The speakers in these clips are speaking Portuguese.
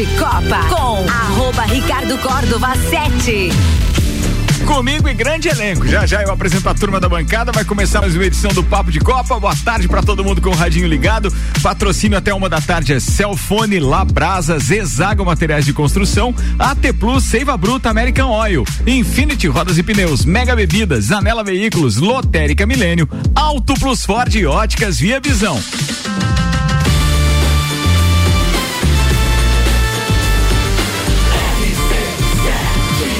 de Copa com arroba Ricardo Córdova 7. Comigo e grande elenco. Já já eu apresento a turma da bancada. Vai começar mais uma edição do Papo de Copa. Boa tarde para todo mundo com o radinho ligado. Patrocínio até uma da tarde é Celfone, Labrasa, Zezago Materiais de Construção, AT Plus, Seiva Bruta, American Oil, Infinity Rodas e Pneus, Mega Bebidas, Anela Veículos, Lotérica Milênio, Auto Plus Ford e Óticas Via Visão.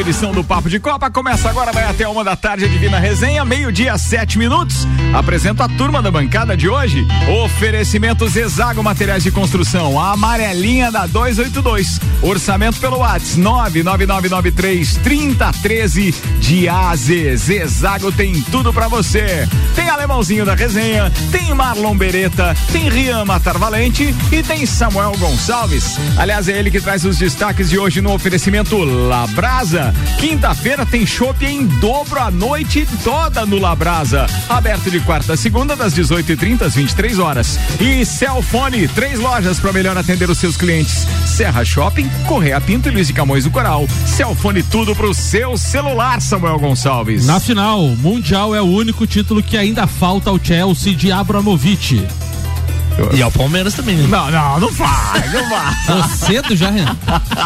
Edição do Papo de Copa. Começa agora, vai até uma da tarde, Divina Resenha, meio-dia, sete minutos. Apresento a turma da bancada de hoje. Oferecimentos Exago Materiais de Construção, a amarelinha da 282. Orçamento pelo WhatsApp 99993 3013 de Azes. Exago tem tudo para você. Tem Alemãozinho da Resenha, tem Marlon Beretta, tem Rian Matar Valente e tem Samuel Gonçalves. Aliás, é ele que traz os destaques de hoje no oferecimento Labrasa. Quinta-feira tem chopp em dobro a noite toda no Labrasa. Aberto de quarta a segunda, das 18h30 às 23 horas. E Celfone, três lojas para melhor atender os seus clientes. Serra Shopping, Correia Pinto e Luiz de Camões do Coral. Celfone tudo pro seu celular, Samuel Gonçalves. Na final, Mundial é o único título que ainda falta ao Chelsea de Abramovich. E ao Palmeiras também. Né? Não, não, não faz, não faz. cedo já, Renan.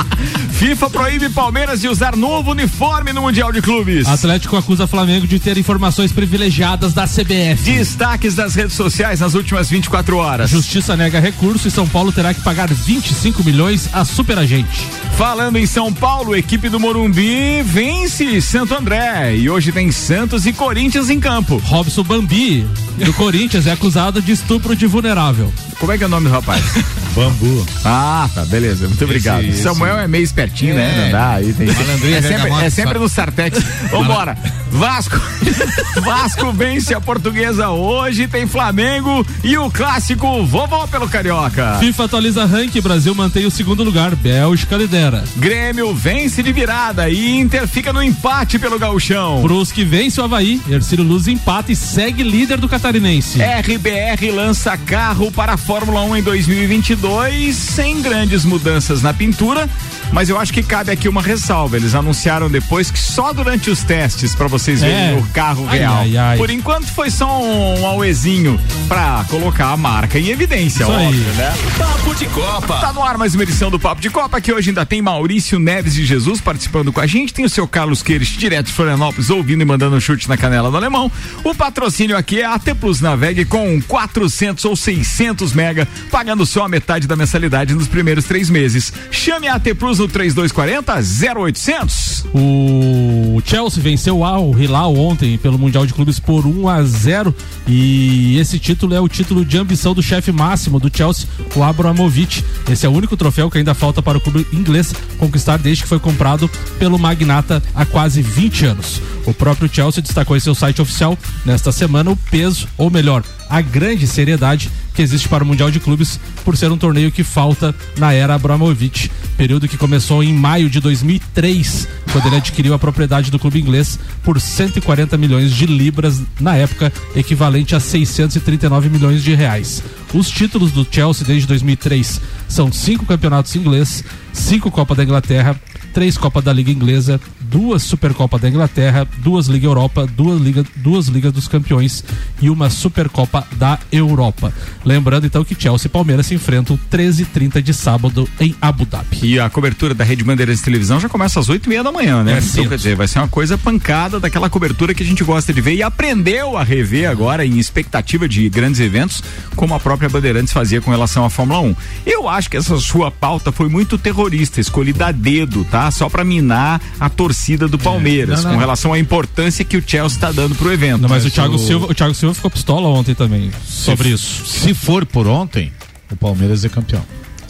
FIFA proíbe Palmeiras de usar novo uniforme no Mundial de Clubes. Atlético acusa Flamengo de ter informações privilegiadas da CBF. Destaques das redes sociais nas últimas 24 horas. Justiça nega recurso e São Paulo terá que pagar 25 milhões a superagente. Falando em São Paulo, equipe do Morumbi vence Santo André e hoje tem Santos e Corinthians em campo. Robson Bambi, do Corinthians, é acusado de estupro de vulnerável. Como é que é o nome do rapaz? Bambu. Ah, tá, beleza. Muito obrigado. Esse, Samuel é meio espertinho, é. né? Não dá. Aí tem... É sempre, é sempre no Sartex. Vambora. Vasco. Vasco vence a portuguesa hoje. Tem Flamengo e o clássico vovó pelo Carioca. FIFA atualiza ranking. Brasil mantém o segundo lugar. Bélgica lidera. Grêmio vence de virada e Inter fica no empate pelo Gauchão. Brusque vence o Havaí. Ercílio Luz empata e segue líder do Catarinense. RBR lança carro para a Fórmula 1 em 2022 sem grandes mudanças na pintura, mas eu acho que cabe aqui uma ressalva. Eles anunciaram depois que só durante os testes para vocês verem é. o carro ai, real. Ai, ai. Por enquanto foi só um auezinho para colocar a marca em evidência, Isso óbvio, aí. né? Papo de Copa. Tá no ar mais uma edição do Papo de Copa que hoje ainda tem Maurício Neves de Jesus participando com a gente, tem o seu Carlos Queires direto de Florianópolis ouvindo e mandando um chute na canela do alemão. O patrocínio aqui é a T Plus Navegue com 400 ou 600 mega, pagando só a metade da mensalidade nos primeiros três meses. Chame a AT Plus no 3240 0800. O Chelsea venceu o Al Hilal ontem pelo Mundial de Clubes por 1 a 0 e esse título é o título de ambição do chefe máximo do Chelsea, o Abramovich. Esse é o único troféu que ainda falta para o clube inglês conquistar desde que foi comprado pelo magnata há quase 20 anos. O próprio Chelsea destacou em seu site oficial nesta semana o peso, ou melhor, a grande seriedade que existe para o Mundial de Clubes por ser um torneio que falta na era Abramovich, período que começou em maio de 2003, quando ele adquiriu a propriedade do clube inglês por 140 milhões de libras na época, equivalente a 639 milhões de reais. Os títulos do Chelsea desde 2003 são cinco campeonatos ingleses, cinco Copa da Inglaterra, três Copa da Liga Inglesa, duas Supercopa da Inglaterra, duas Liga Europa, duas Liga, duas Ligas dos Campeões e uma Supercopa da Europa. Lembrando então que Chelsea e Palmeiras se enfrentam 13 e 30 de sábado em Abu Dhabi. E a cobertura da Rede Bandeirantes de Televisão já começa às 8 e meia da manhã, né? É então, quer dizer, vai ser uma coisa pancada daquela cobertura que a gente gosta de ver e aprendeu a rever agora em expectativa de grandes eventos, como a própria Bandeirantes fazia com relação à Fórmula 1. Eu acho que essa sua pauta foi muito terrorista, escolhida a dedo, tá? Só para minar a torcida do Palmeiras, é. não, não. com relação à importância que o Chelsea está dando pro evento. Não, mas o Thiago, Silva, o Thiago Silva ficou pistola ontem também sobre se, isso. Se for por ontem, o Palmeiras é campeão.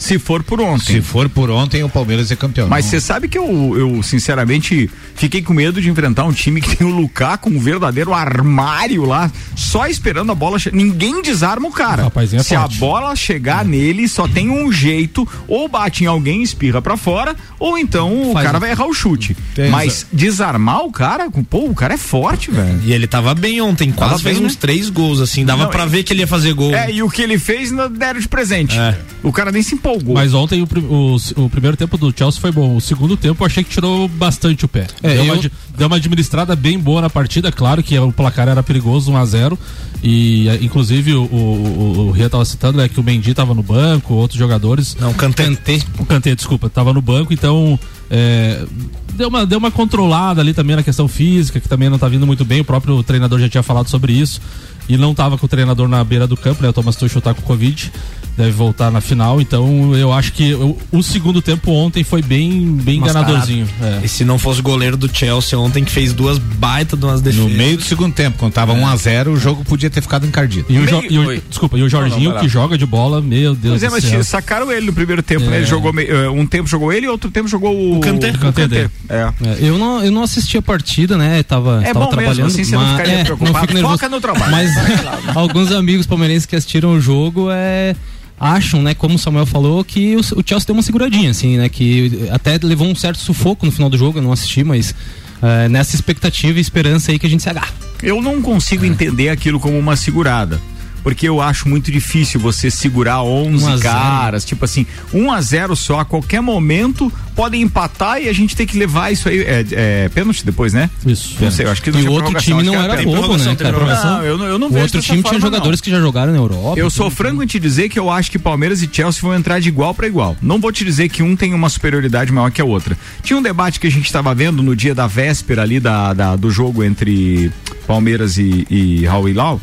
Se for por ontem. Se for por ontem, o Palmeiras é campeão. Mas você sabe que eu, eu, sinceramente, fiquei com medo de enfrentar um time que tem o Lukaku, um verdadeiro armário lá, só esperando a bola. Ninguém desarma o cara. O é Se forte. a bola chegar nele, só tem um jeito: ou bate em alguém, espirra pra fora, ou então Faz o cara um- vai errar o chute. Tem Mas desarmar o cara, pô, o cara é forte, velho. E ele tava bem ontem, quase Tava fez bem, uns né? três gols, assim. Dava e- ver que ele ia fazer gol. É, e o que ele fez não deram de presente. É. O cara nem se empolgou. Mas ontem o, o, o primeiro tempo do Chelsea foi bom. O segundo tempo eu achei que tirou bastante o pé. É, deu, uma, eu- di- deu uma administrada bem boa na partida, claro que o placar era perigoso, 1 a 0 E inclusive o, o, o, o Ria tava citando né, que o Mendy tava no banco, outros jogadores. Não, Kanté. O Kanté, desculpa, tava no banco, então é, deu, uma, deu uma controlada ali também na questão física, que também não tá vindo muito bem. O próprio treinador já tinha falado sobre isso. E não tava com o treinador na beira do campo, né? O Thomas Tuchel tá com Covid, deve voltar na final. Então eu acho que o, o segundo tempo ontem foi bem, bem enganadorzinho. É. E se não fosse o goleiro do Chelsea ontem, que fez duas baitas de umas defesas. No meio do segundo tempo, quando tava 1 a 0 o jogo podia ter ficado encardido. E o, Meio- e o- desculpa, e o Jorginho Não, não, que joga de bola, meu Deus Pois é, do mas céu. sacaram ele no primeiro tempo, né? Ele jogou meio- eh, um tempo jogou ele e outro tempo jogou o, O Kanté. o Kanté dele. É. É, eu, não, eu não assisti a partida, né? Tava, É tava bom mesmo, trabalhando. assim você não ficaria é, preocupado. não fico nervoso. Foca no trabalho. Mas alguns amigos palmeirenses que assistiram o jogo é, acham, né? Como o Samuel falou, que o, o Chelsea deu uma seguradinha, assim, né? Que até levou um certo sufoco no final do jogo, eu não assisti, mas é, nessa expectativa e esperança aí que a gente se agarra. Eu não consigo entender aquilo como uma segurada. Porque eu acho muito difícil você segurar 11 1 a 0. caras, tipo assim, 1 a 0 só, a qualquer momento podem empatar e a gente tem que levar isso aí. É, é pênalti depois, né? Isso. Não sei, eu acho que não E o outro time não era pênalti. bobo, né, cara? Não, eu não, eu não O vejo outro time tinha jogadores não. que já jogaram na Europa. Eu sou então- franco em te dizer que eu acho que Palmeiras e Chelsea vão entrar de igual para igual. Não vou te dizer que um tem uma superioridade maior que a outra. Tinha um debate que a gente estava vendo no dia da véspera ali da, da- do jogo entre Palmeiras e, e Raul Hilal.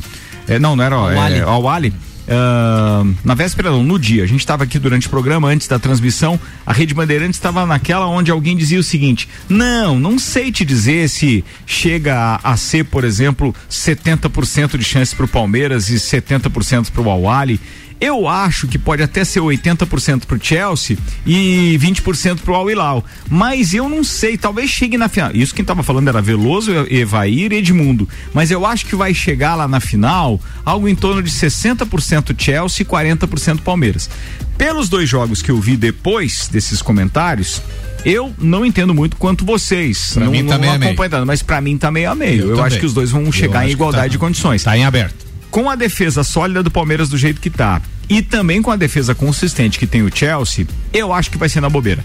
É, não, não era Al-Ahly. é, Al-Ahly. Ah, na véspera não, no dia, a gente estava aqui durante o programa, antes da transmissão, a Rede Bandeirantes estava naquela onde alguém dizia o seguinte: não, não sei te dizer se chega a, a ser, por exemplo, 70% de chance para o Palmeiras e 70% para o Al-Ahly. Eu acho que pode até ser 80% pro Chelsea e 20% pro Al Hilal. Mas eu não sei, talvez chegue na final. Isso quem tava falando era Veloso, Evair e Edmundo. Mas eu acho que vai chegar lá na final algo em torno de 60% Chelsea e 40% Palmeiras. Pelos dois jogos que eu vi depois desses comentários, eu não entendo muito quanto vocês. Pra não, mim tá não a meio. mas pra mim tá meio a meio. Eu, Eu acho que os dois vão chegar em que igualdade tá- de condições Tá em aberto. Com a defesa sólida do Palmeiras do jeito que tá e também com a defesa consistente que tem o Chelsea, eu acho que vai ser na bobeira.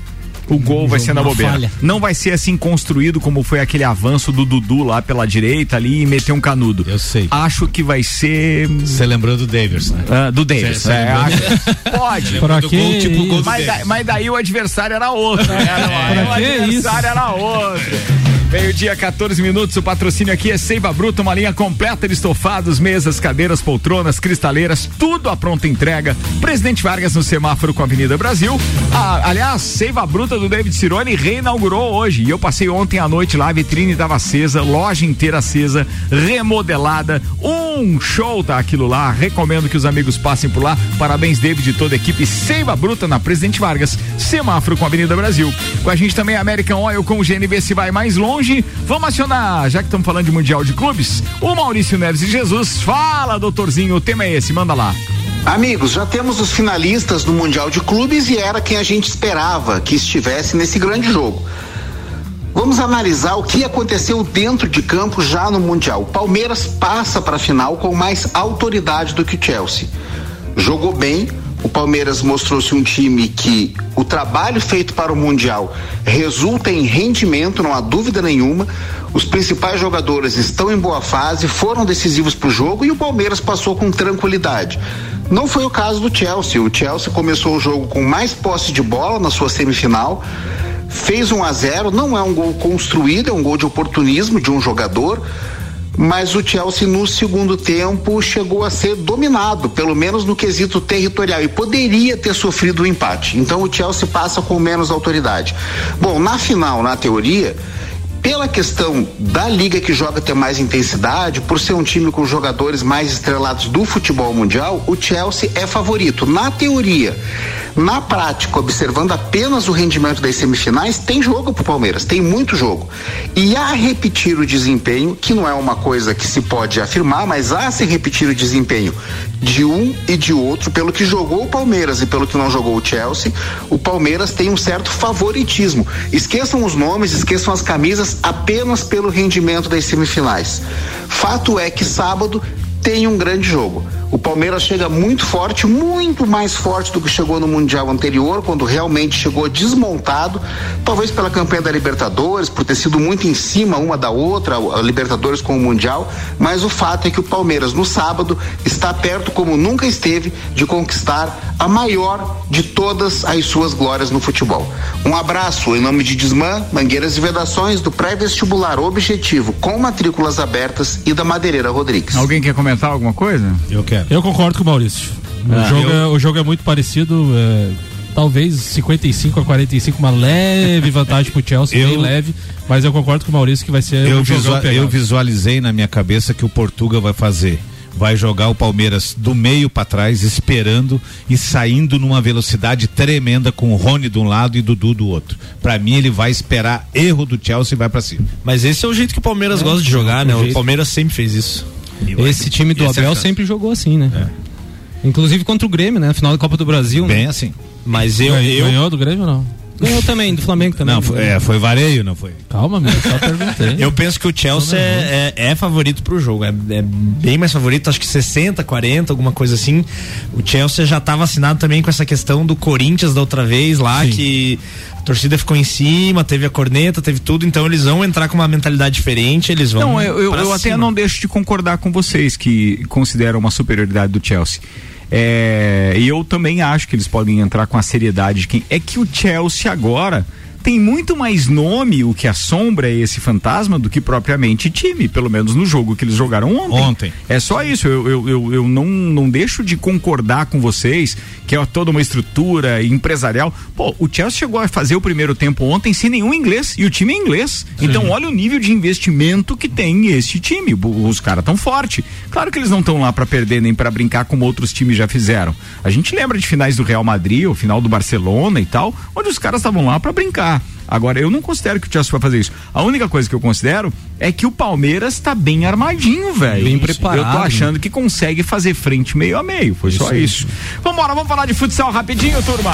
O gol vai ser na bobeira. falha. Não vai ser assim construído como foi aquele avanço do Dudu lá pela direita ali e meter um canudo. Eu sei. Acho que vai ser Você lembrou do Davis, né? ah, do Davis. Cê- cê é, acho- pode. Pra que gol, tipo gol Mas, da- mas daí o adversário era outro. Né? Aí o que adversário era outro. Meio-dia, 14 minutos. O patrocínio aqui é Seiva Bruta, uma linha completa de estofados, mesas, cadeiras, poltronas, cristaleiras, tudo à pronta entrega. Presidente Vargas no semáforo com a Avenida Brasil. Ah, aliás, Seiva Bruta do David Cirone reinaugurou hoje. E eu passei ontem à noite lá, a vitrine estava acesa, loja inteira acesa, remodelada. Um show tá aquilo lá. Recomendo que os amigos passem por lá. Parabéns, David e toda a equipe Seiva Bruta na Presidente Vargas, semáforo com a Avenida Brasil. Com a gente também a American Oil com o GNV se vai mais longe. Vamos acionar, já que estamos falando de Mundial de Clubes, o Maurício Neves e Jesus. Fala, doutorzinho, o tema é esse, manda lá. Amigos, já temos os finalistas do Mundial de Clubes e era quem a gente esperava que estivesse nesse grande jogo. Vamos analisar o que aconteceu dentro de campo já no Mundial. O Palmeiras passa para a final com mais autoridade do que o Chelsea. Jogou bem, o Palmeiras mostrou-se um time que o trabalho feito para o Mundial resulta em rendimento, não há dúvida nenhuma. Os principais jogadores estão em boa fase, foram decisivos para o jogo e o Palmeiras passou com tranquilidade. Não foi o caso do Chelsea. O Chelsea começou o jogo com mais posse de bola na sua semifinal, fez 1 a 0 não é um gol construído, é um gol de oportunismo de um jogador mas o Chelsea no segundo tempo chegou a ser dominado, pelo menos no quesito territorial, e poderia ter sofrido o um empate. Então o Chelsea passa com menos autoridade. Bom, na final, na teoria, pela questão da liga que joga ter mais intensidade, por ser um time com jogadores mais estrelados do futebol mundial, o Chelsea é favorito, na teoria. Na prática, observando apenas o rendimento das semifinais, tem jogo pro Palmeiras, tem muito jogo. E a repetir o desempenho, que não é uma coisa que se pode afirmar, mas a se repetir o desempenho de um e de outro, pelo que jogou o Palmeiras e pelo que não jogou o Chelsea, o Palmeiras tem um certo favoritismo. Esqueçam os nomes, esqueçam as camisas apenas pelo rendimento das semifinais. Fato é que sábado tem um grande jogo. O Palmeiras chega muito forte, muito mais forte do que chegou no Mundial anterior, quando realmente chegou desmontado, talvez pela campanha da Libertadores, por ter sido muito em cima uma da outra, a Libertadores com o Mundial, mas o fato é que o Palmeiras no sábado está perto como nunca esteve de conquistar a maior de todas as suas glórias no futebol. Um abraço em nome de Desmã, Mangueiras e Vedações do pré-vestibular Objetivo com matrículas abertas e da Madeireira Rodrigues. Alguém quer comentar alguma coisa? Eu quero. Eu concordo com o Maurício. O, Ah, jogo, eu- é, o jogo é muito parecido. é, talvez 55 a 45, uma leve vantagem pro Chelsea, Eu- bem leve. Mas eu concordo com o Maurício que vai ser Eu, um jogão visua- pegado. eu visualizei na minha cabeça que o Portuga vai fazer. Vai jogar o Palmeiras do meio para trás, esperando e saindo numa velocidade tremenda com o Rony de um lado e Dudu do outro. Pra mim, ele vai esperar erro do Chelsea e vai pra cima. Mas esse é o jeito que o Palmeiras gosta de jogar, né? O jeito. Palmeiras sempre fez isso. Esse time do é Abel sempre jogou assim, né? Inclusive contra o Grêmio, né? Final da Copa do Brasil. né? Bem assim. Mas eu, Ganhou, eu, ganhou do Grêmio ou não? Ganhou também, do Flamengo também. Não, foi, é, foi vareio, não foi? Calma, meu, só perguntei. eu penso que o Chelsea é, é- é favorito pro jogo. É, é bem mais favorito, acho que 60, 40, alguma coisa assim. O Chelsea já tá vacinado também com essa questão do Corinthians da outra vez lá, Sim. que a torcida ficou em cima, teve a corneta, teve tudo, então eles vão entrar com uma mentalidade diferente, eles vão. Não, eu, eu, pra eu até não deixo de concordar com vocês que consideram uma superioridade do Chelsea. É, e eu também acho que eles podem entrar com a seriedade de quem. É que o Chelsea agora tem muito mais nome o que assombra esse fantasma do que propriamente time, pelo menos no jogo que eles jogaram ontem. Ontem. É só isso, eu, eu, eu, eu não, não deixo de concordar com vocês que é toda uma estrutura empresarial. Pô, o Chelsea chegou a fazer o primeiro tempo ontem sem nenhum inglês e o time é inglês. Então olha o nível de investimento que tem esse time. Os caras tão forte. Claro que eles não estão lá para perder nem para brincar como outros times já fizeram. A gente lembra de finais do Real Madrid, o final do Barcelona e tal, onde os caras estavam lá para brincar. Agora, eu não considero que o Chelsea vai fazer isso. A única coisa que eu considero é que o Palmeiras tá bem armadinho, velho. Bem Eu preparado, tô achando que consegue fazer frente meio a meio. Foi só isso. Vambora, vamos falar de futsal rapidinho, turma.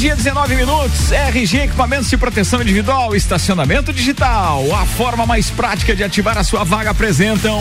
Meio-dia, 19 minutos. RG Equipamentos de Proteção Individual, Estacionamento Digital. A forma mais prática de ativar a sua vaga apresentam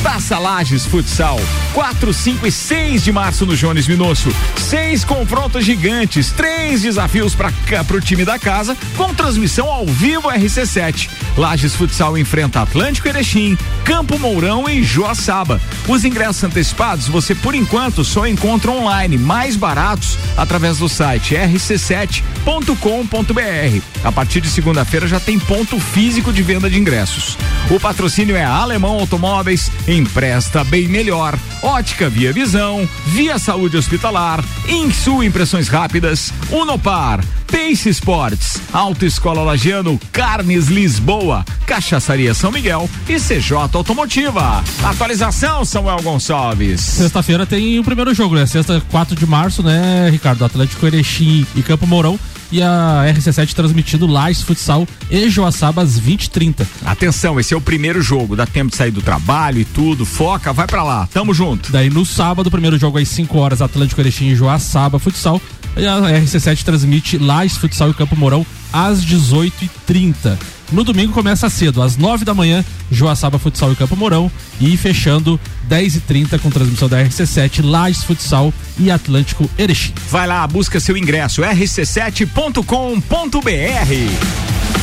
Taça Lages Futsal. 4, 5 e 6 de março no Jones Minosso. Seis confrontos gigantes, três desafios para o time da casa, com transmissão ao vivo RC7. Lages Futsal enfrenta Atlântico Erechim, Campo Mourão e Joaçaba. Os ingressos antecipados você, por enquanto, só encontra online, mais baratos, através do site rc7.com.br. A partir de segunda-feira já tem ponto físico de venda de ingressos. O patrocínio é Alemão Automóveis, empresta bem melhor. Ótica Via Visão, Via Saúde Hospitalar, Insul Impressões Rápidas, Unopar, Pace Sports, Autoescola Lagiano, Carnes Lisboa, Cachaçaria São Miguel e CJ Automotiva. Atualização, Samuel Gonçalves. Sexta-feira tem o primeiro jogo, né? Sexta, 4 de março, né, Ricardo? Atlético Erechim e Campo Mourão. E a RC7 transmitindo Lages Futsal e Joaçaba às 20h30. Atenção, esse é o primeiro jogo, dá tempo de sair do trabalho e tudo, foca, vai pra lá, tamo junto. Daí no sábado, o primeiro jogo às 5 horas, Atlântico Erechim e Joaçaba Futsal. E a RC7 transmite Lages Futsal e Campo Mourão às 18h30. No domingo começa cedo, às 9 da manhã, Joaçaba Futsal e Campo Mourão. E fechando 10h30 com transmissão da RC7, Lages Futsal e Atlântico Erechim. Vai lá, busca seu ingresso, rc7.com.br.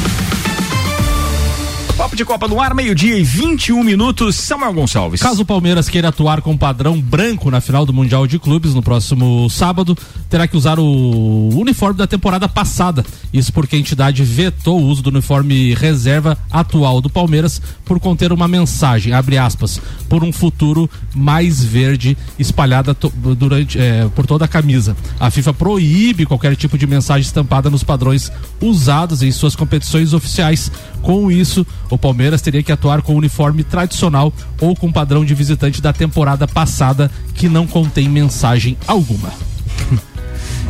Papo de Copa no ar, meio-dia e 21 minutos. Samuel Gonçalves. Caso o Palmeiras queira atuar com padrão branco na final do Mundial de Clubes no próximo sábado, terá que usar o uniforme da temporada passada. Isso porque a entidade vetou o uso do uniforme reserva atual do Palmeiras por conter uma mensagem, abre aspas, por um futuro mais verde espalhada durante, eh, por toda a camisa. A FIFA proíbe qualquer tipo de mensagem estampada nos padrões usados em suas competições oficiais. Com isso, o Palmeiras teria que atuar com o uniforme tradicional ou com o padrão de visitante da temporada passada que não contém mensagem alguma.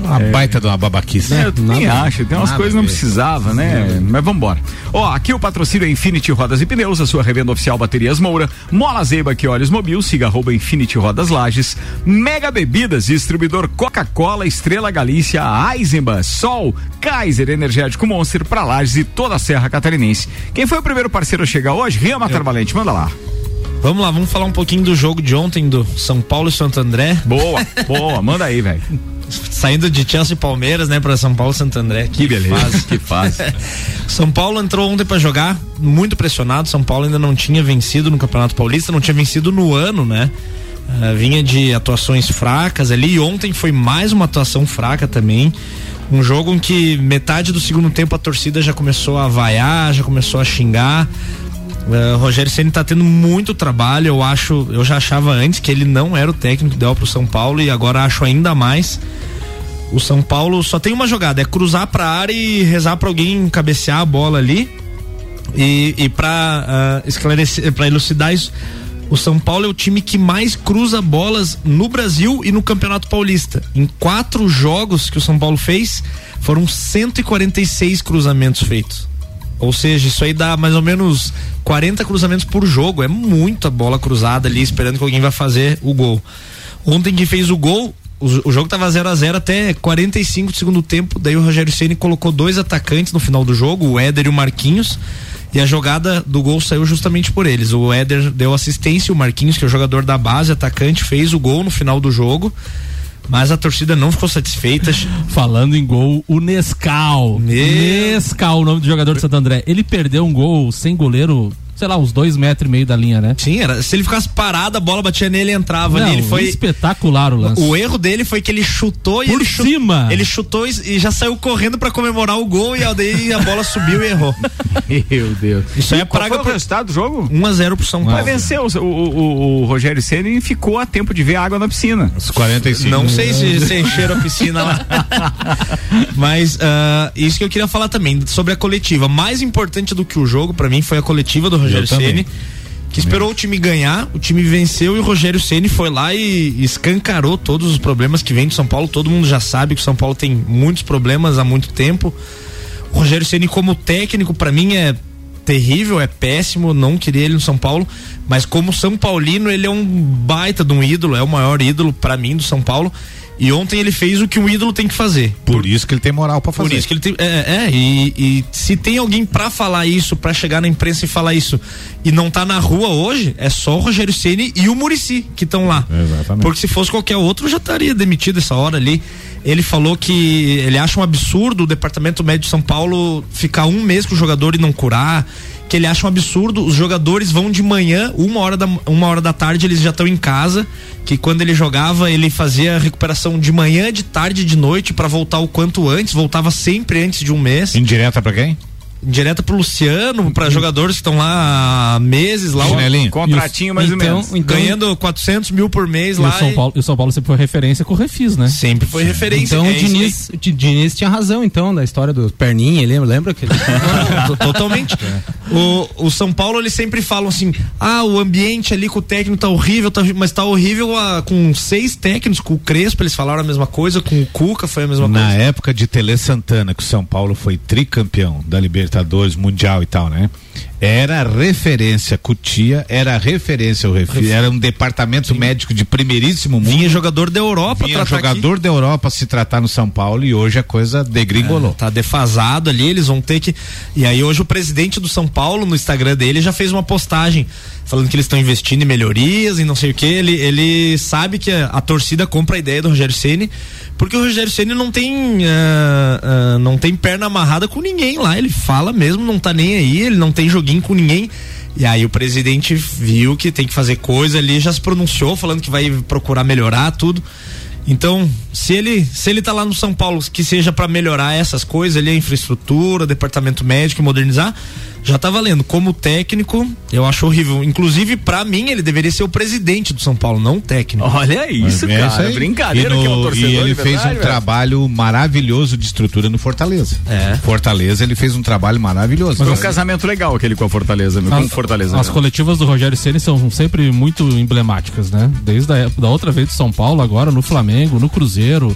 Uma baita de uma babaquice. É, eu também acho, tem umas coisas que não precisava, né? Mas vambora. Ó, aqui o patrocínio é Infinity Rodas e Pneus, a sua revenda oficial Baterias Moura, Mola Zeiba que olhos mobil, siga arroba Infinity Rodas Lages, Mega Bebidas, distribuidor Coca-Cola, Estrela Galícia, Eisenbahn, Sol, Kaiser, Energético Monster, pra Lages e toda a Serra Catarinense. Quem foi o primeiro parceiro a chegar hoje? Rian Matar Valente, manda lá. Vamos lá, vamos falar um pouquinho do jogo de ontem do São Paulo e Santo André. Boa, boa, manda aí, velho. Saindo de Chelsea e Palmeiras, né, para São Paulo e Santo André. Que beleza, que fase. São Paulo entrou ontem para jogar, muito pressionado. São Paulo ainda não tinha vencido no Campeonato Paulista, não tinha vencido no ano, né? Ah, vinha de atuações fracas ali e ontem foi mais uma atuação fraca também. Um jogo em que metade do segundo tempo a torcida já começou a vaiar, já começou a xingar. Uh, Rogério Ceni tá tendo muito trabalho. Eu acho, eu já achava antes que ele não era o técnico ideal pro São Paulo e agora acho ainda mais. O São Paulo só tem uma jogada, é cruzar pra área e rezar pra alguém cabecear a bola ali. E, e para uh, esclarecer, para elucidar isso, o São Paulo é o time que mais cruza bolas no Brasil e no Campeonato Paulista. Em quatro jogos que o São Paulo fez, foram 146 cruzamentos feitos. Ou seja, isso aí dá mais ou menos 40 cruzamentos por jogo. É muita bola cruzada ali, esperando que alguém vai fazer o gol. Ontem que fez o gol, o, o jogo tava 0 a 0 até 45 do segundo tempo. Daí o Rogério Ceni colocou dois atacantes no final do jogo, o Éder e o Marquinhos. E a jogada do gol saiu justamente por eles. O Éder deu assistência, o Marquinhos, que é o jogador da base, atacante, fez o gol no final do jogo. Mas a torcida não ficou satisfeita. Falando em gol, o Nescau. Meu- Nescau, o nome do jogador de Santo André. Ele perdeu um gol sem goleiro, sei lá, uns dois metros e meio da linha, né? Sim, era, se ele ficasse parado, a bola batia nele e entrava Não, ali. Ele foi. espetacular o lance. O erro dele foi que ele chutou e Por ele cima. Ele chutou e, já saiu correndo pra comemorar o gol e daí a bola subiu e errou. Meu Deus. Isso aí é praga foi o pro- resultado do jogo? 1 a 0 pro São Mas Paulo. venceu o, o, o- Rogério Ceni e ficou a tempo de ver água na piscina. Os 45. Não sei se, se encheram a piscina lá. Mas ah, isso que eu queria falar também, sobre a coletiva. Mais importante do que o jogo, pra mim, foi a coletiva do Rogério. Ceni que esperou o time ganhar, o time venceu e o Rogério Ceni foi lá e escancarou todos os problemas que vem do São Paulo. Todo mundo já sabe que o São Paulo tem muitos problemas há muito tempo. O Rogério Ceni como técnico pra mim é terrível, é péssimo, não queria ele no São Paulo, mas como São Paulino ele é um baita de um ídolo, é o maior ídolo pra mim do São Paulo. E ontem ele fez o que um ídolo tem que fazer. Por isso que ele tem moral pra fazer. Por isso que ele tem. É, é e, e se tem alguém pra falar isso, pra chegar na imprensa e falar isso, e não tá na rua hoje, é só o Rogério Ceni e o Murici que estão lá. Exatamente. Porque se fosse qualquer outro, já estaria demitido essa hora ali. Ele falou que ele acha um absurdo o departamento médico de São Paulo ficar um mês com o jogador e não curar. Que ele acha um absurdo, os jogadores vão de manhã, uma hora da, uma hora da tarde, eles já estão em casa. Que quando ele jogava, ele fazia a recuperação de manhã, de tarde e de noite para voltar o quanto antes, voltava sempre antes de um mês. Indireta pra quem? Direta pro Luciano, para jogadores que estão lá há meses lá. Chinelinho. Contratinho mais ou então, menos. então, Ganhando 400 mil por mês E lá. o São e- Paulo, e o São Paulo sempre foi referência com o Refis, né? Sempre foi referência. então é o. Diniz, o Diniz tinha razão, então, da história do Perninha, lembra? Lembra que ele... Totalmente. O, o São Paulo, eles sempre falam assim: ah, o ambiente ali com o técnico tá horrível, tá, horrível", mas tá horrível ah, com seis técnicos, com o Crespo, eles falaram a mesma coisa, com o Cuca foi a mesma Na coisa. época de Tele Santana, que o São Paulo foi tricampeão da Libertadores, Mundial e tal, né? Era referência Cutia, era referência o Refi, era um departamento médico de primeiríssimo mundo. Vinha jogador da Europa Vinha tratar aqui. jogador da Europa se tratar no São Paulo e hoje a coisa degringolou. Tá defasado ali, eles vão ter que. E aí hoje o presidente do São Paulo, no Instagram dele, já fez uma postagem falando que eles estão investindo em melhorias e não sei o que. Ele, ele sabe que a, a torcida compra a ideia do Rogério Ceni porque o Rogério Ceni não tem ah, ah, não tem perna amarrada com ninguém lá. Ele fala mesmo, não tá nem aí, ele não tem com ninguém. E aí o presidente viu que tem que fazer coisa ali, já se pronunciou falando que vai procurar melhorar tudo. Então, se ele, se ele tá lá no São Paulo, que seja para melhorar essas coisas, ali a infraestrutura, departamento médico, modernizar, já tá valendo. Como técnico, eu acho horrível. Inclusive, para mim, ele deveria ser o presidente do São Paulo, não o técnico. Olha isso, É cara. aí. Brincadeira e, que é um no- torcedor. e ele de fez verdade, um velho. trabalho maravilhoso de estrutura no Fortaleza. É. Fortaleza, ele fez um trabalho maravilhoso. Foi um casamento legal aquele com a Fortaleza, com o Fortaleza. As né? coletivas do Rogério Ceni são sempre muito emblemáticas, né? Desde a época da outra vez do São Paulo, agora no Flamengo, no Cruzeiro.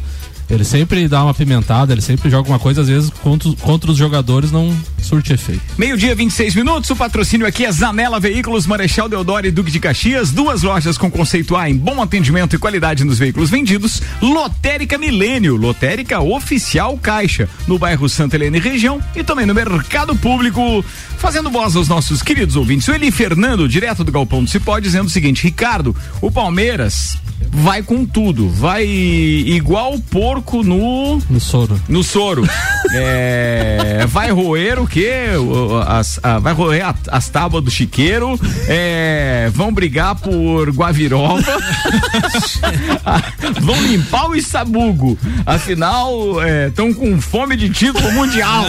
Ele sempre dá uma pimentada, ele sempre joga uma coisa, às vezes contra, contra os jogadores não surte efeito. Meio-dia, 26 minutos. O patrocínio aqui é Zanela Veículos, Marechal Deodoro e Duque de Caxias. Duas lojas com conceito A em bom atendimento e qualidade nos veículos vendidos. Lotérica Milênio, lotérica oficial Caixa, no bairro Santa Helena e região e também no mercado público. Fazendo voz aos nossos queridos ouvintes. O Eli Fernando, direto do Galpão do Cipó, dizendo o seguinte: Ricardo, o Palmeiras vai com tudo, vai igual porco no no soro. No soro. é, vai roer o quê? As, a, vai roer a, as tábuas do chiqueiro. É, vão brigar por Guavirova. vão limpar o Isabugo. Afinal, estão é, com fome de título mundial.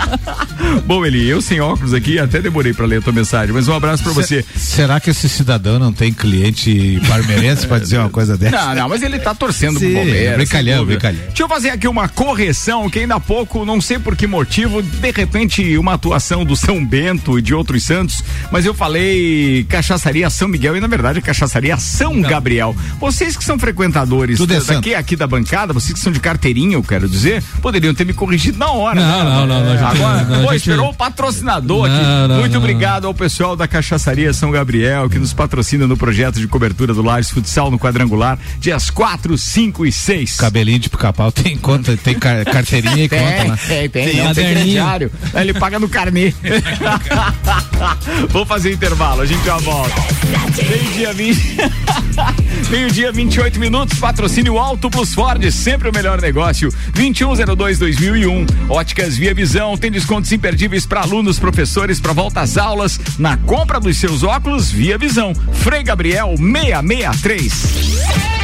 Bom, Eli, eu sem óculos aqui, até demorei para ler a tua mensagem, mas um abraço para você. Será que esse cidadão não tem cliente parmeirense para dizer uma coisa dessa? Não, não, mas ele tá torcendo Sim, pro Palmeiras. Brincalhão, brincalhão. Deixa eu fazer aqui uma correção que ainda há pouco, não sei por que motivo, de repente uma atuação do São Bento e de outros santos, mas eu falei cachaçaria São Miguel e na verdade cachaçaria São Gabriel. Vocês que são frequentadores Tudo é daqui aqui da bancada, vocês que são de carteirinha, eu quero dizer, poderiam ter me corrigido na hora. Não, né? não, não, não, Agora, não, pô, gente... esperou o patrocinador não, aqui. Não, Muito obrigado ao pessoal da Cachaçaria São Gabriel que nos patrocina no projeto de cobertura do Lages Futsal no quadrangular, dias 4, 5 e 6. Cabelinho de pica-pau tem conta, tem car carteirinha e tem, conta lá. Tem, tem, tem, não, tem crediário. Ele paga no carnê. Vou fazer intervalo, a gente já volta. Meio-dia 20. Meio-dia 28 minutos, patrocínio Alto Plus Ford, sempre o melhor negócio. 2102-2001. Óticas Via Visão tem descontos imperdíveis para alunos, professores, para volta às aulas. Na compra dos seus óculos, Via Visão. Frei Gabriel 663.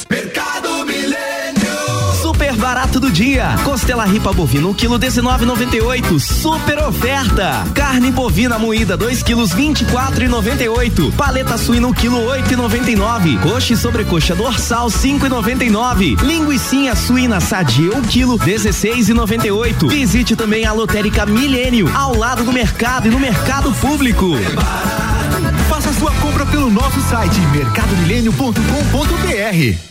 Barato do dia. Costela ripa bovina 1 kg 19,98. Super oferta. Carne bovina moída 2 kg 24,98. Paleta suína 1 kg 8,99. Coxa e sobrecoxa dorsal 5,99. Linguiça suína sadia 1 kg 16,98. Visite também a lotérica Milênio ao lado do mercado e no mercado público. Faça sua compra pelo nosso site mercadomilênio.com.br.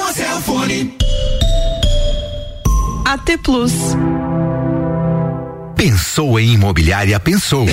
Cellfone. AT Plus. Pensou em imobiliária, pensou.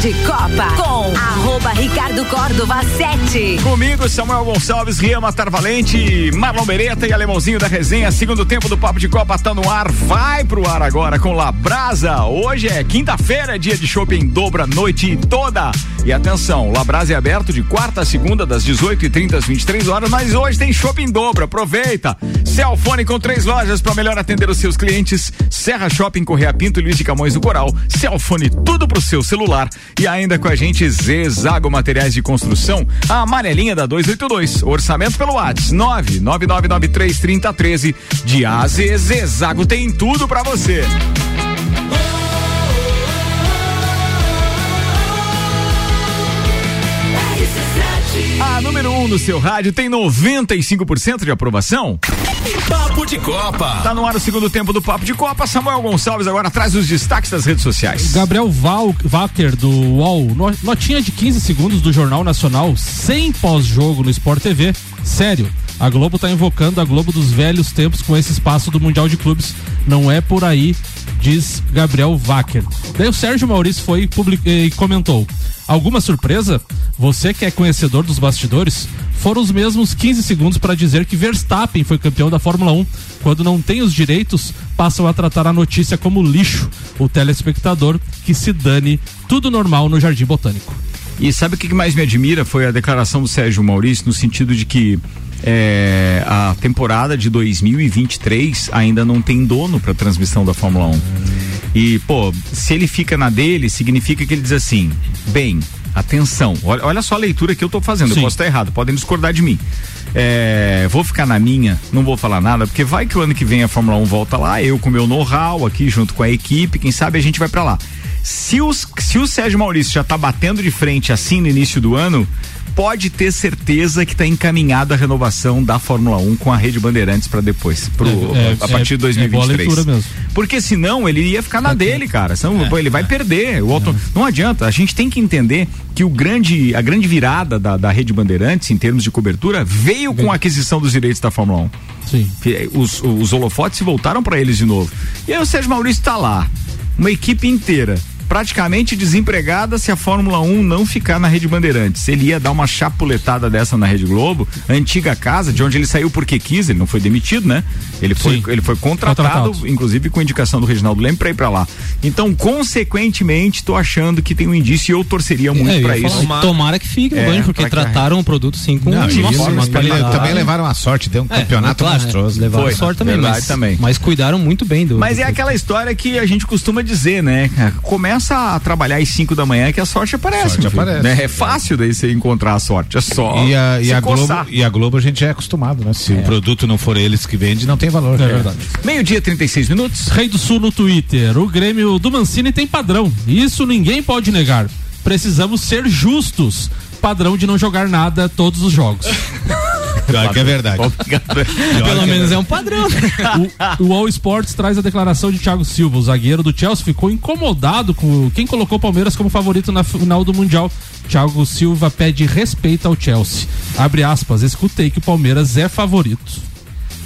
De Copa com arroba Ricardo Córdova 7. Comigo, Samuel Gonçalves, Rian Mastar Valente, Marlon Beretta e Alemãozinho da resenha. Segundo tempo do Papo de Copa tá no ar, vai pro ar agora com Labrasa. Hoje é quinta-feira, dia de shopping dobra a noite toda. E atenção, Labrasa é aberto de quarta a segunda, das 18h30 às 23 horas, mas hoje tem shopping dobra, aproveita. Celfone com três lojas para melhor atender os seus clientes. Serra Shopping, Correia Pinto e Luiz de Camões do Coral. Celfone, tudo pro seu celular. E ainda com a gente, Zezago Materiais de Construção, a amarelinha da 282. Orçamento pelo WhatsApp 999933013. De AZ, Zezago tem tudo para você. A número 1 um no seu rádio tem 95% de aprovação. Papo de Copa. Tá no ar o segundo tempo do Papo de Copa. Samuel Gonçalves agora traz os destaques das redes sociais. Gabriel Val, Wacker do UOL, no- notinha de 15 segundos do Jornal Nacional, sem pós-jogo no Sport TV. Sério, a Globo tá invocando a Globo dos velhos tempos com esse espaço do Mundial de Clubes. Não é por aí, diz Gabriel Wacker. Daí o Sérgio Maurício foi e comentou. Alguma surpresa? Você que é conhecedor dos bastidores, foram os mesmos 15 segundos para dizer que Verstappen foi campeão da Fórmula 1. Quando não tem os direitos, passam a tratar a notícia como lixo. O telespectador que se dane, tudo normal no Jardim Botânico. E sabe o que mais me admira? Foi a declaração do Sérgio Maurício, no sentido de que é, a temporada de 2023 ainda não tem dono para transmissão da Fórmula 1. E, pô, se ele fica na dele, significa que ele diz assim: bem, atenção, olha, olha só a leitura que eu tô fazendo, eu posso estar errado, podem discordar de mim. É, vou ficar na minha, não vou falar nada, porque vai que o ano que vem a Fórmula 1 volta lá, eu com meu know-how aqui junto com a equipe, quem sabe a gente vai para lá. Se, os, se o Sérgio Maurício já tá batendo de frente assim no início do ano, pode ter certeza que está encaminhada a renovação da Fórmula 1 com a Rede Bandeirantes para depois, pro, É, é, a partir de é- é boa 2023. leitura mesmo. Porque senão ele ia ficar na dele, cara. Senão, pô, ele vai perder. O auto... Não adianta. A gente tem que entender que o grande, a grande virada da, da Rede Bandeirantes, em termos de cobertura, veio com a aquisição dos direitos da Fórmula 1. Sim. Que Os, os holofotes se voltaram para eles de novo. E aí o Sérgio Maurício está lá. Uma equipe inteira. Praticamente desempregada se a Fórmula 1 não ficar na Rede Bandeirantes. Ele ia dar uma chapuletada dessa na Rede Globo, antiga casa, de onde ele saiu porque quis, ele não foi demitido, né? Ele foi, Sim. ele foi contratado, Contratado. inclusive com indicação do Reginaldo Leme para ir para lá. Então, consequentemente, tô achando que tem um indício e eu torceria muito É, para isso. falar, Tomara que fique no É, Band, porque a- trataram o produto sim com Não, isso, forma mas também, levaram a sorte, deu um É, campeonato claro, monstruoso. é, levaram Foi, sorte também, mas, também. mas cuidaram muito bem do. Mas do é aquela história que a gente costuma dizer, né? Começa a trabalhar às 5 da manhã que a sorte aparece. Sorte filho, aparece. né? É fácil daí você encontrar a sorte. É só. E a, e, a Globo, e a Globo a gente já é acostumado, né? Se o produto não for eles que vende, não tem valor. É verdade. Meio-dia, 36 minutos. Rei do Sul no Twitter. O Grêmio do Mancini tem padrão. Isso ninguém pode negar. Precisamos ser justos. Padrão de não jogar nada todos os jogos. Pior que é verdade. Pelo menos é um padrão. o, o All Sports traz a declaração de Thiago Silva. O zagueiro do Chelsea ficou incomodado com quem colocou o Palmeiras como favorito na final do Mundial. Thiago Silva pede respeito ao Chelsea. Abre aspas, escutei que o Palmeiras é favorito.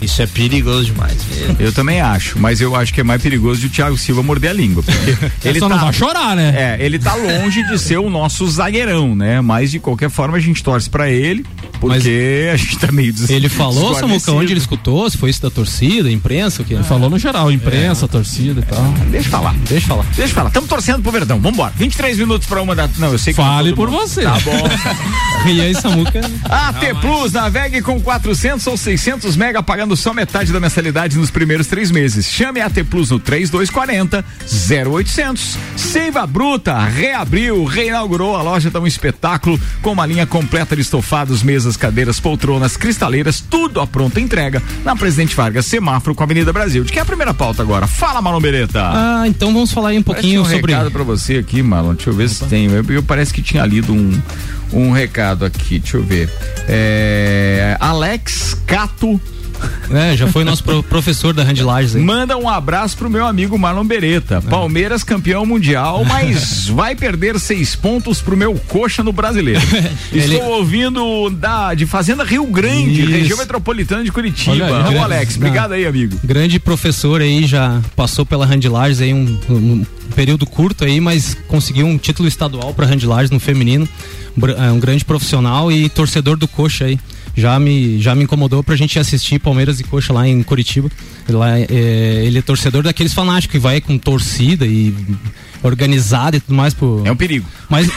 Isso é perigoso demais. Eu também acho, mas eu acho que é mais perigoso de o Thiago Silva morder a língua. Porque Ele só não vai chorar, né? É, ele tá longe de ser o nosso zagueirão, né? Mas de qualquer forma a gente torce pra ele, porque a gente tá meio des- Ele falou, Samuca, onde ele escutou? Se foi isso da torcida, imprensa? O que? Ele falou no geral, imprensa, torcida e tal. Deixa eu falar. Deixa eu falar. Deixa eu falar. Estamos torcendo pro Verdão. Vambora. 23 minutos pra uma da. Não, eu sei que. Fale não todo por mundo. você. Tá bom. E aí, Samuca? AT Plus, navegue com 400 ou 600 mega, pagando só metade da mensalidade nos primeiros três meses. Chame a AT Plus no 3240 0800. Seiva Bruta reabriu, reinaugurou. A loja tá um espetáculo com uma linha completa de estofados, mesas, cadeiras, poltronas, cristaleiras, tudo à pronta entrega na Presidente Vargas, semáforo com a Avenida Brasil. De que é a primeira pauta agora? Fala, Marlon Beretta. Ah, então vamos falar aí um pouquinho um sobre. recado pra você aqui, Marlon. Deixa eu ver se tem. Eu, eu parece que tinha lido um, um recado aqui. Deixa eu ver. É, Alex Cato É, já foi nosso pro- professor da Handlages aí. manda um abraço pro meu amigo Marlon Beretta. Palmeiras campeão mundial, mas vai perder seis pontos pro meu coxa no brasileiro. Ele- Estou ouvindo da, de Fazenda Rio Grande, Isso. região metropolitana de Curitiba. Olha Alex, obrigado aí, amigo. Grande professor aí, já passou pela Handlages aí um, um período curto aí, mas conseguiu um título estadual para Handlages no feminino. É um grande profissional e torcedor do Coxa aí. Já me, já me incomodou pra gente assistir Palmeiras e Coxa lá em Curitiba. Lá, é, ele é torcedor daqueles fanáticos que vai com torcida e organizado e tudo mais. Pro... É um perigo. Mas,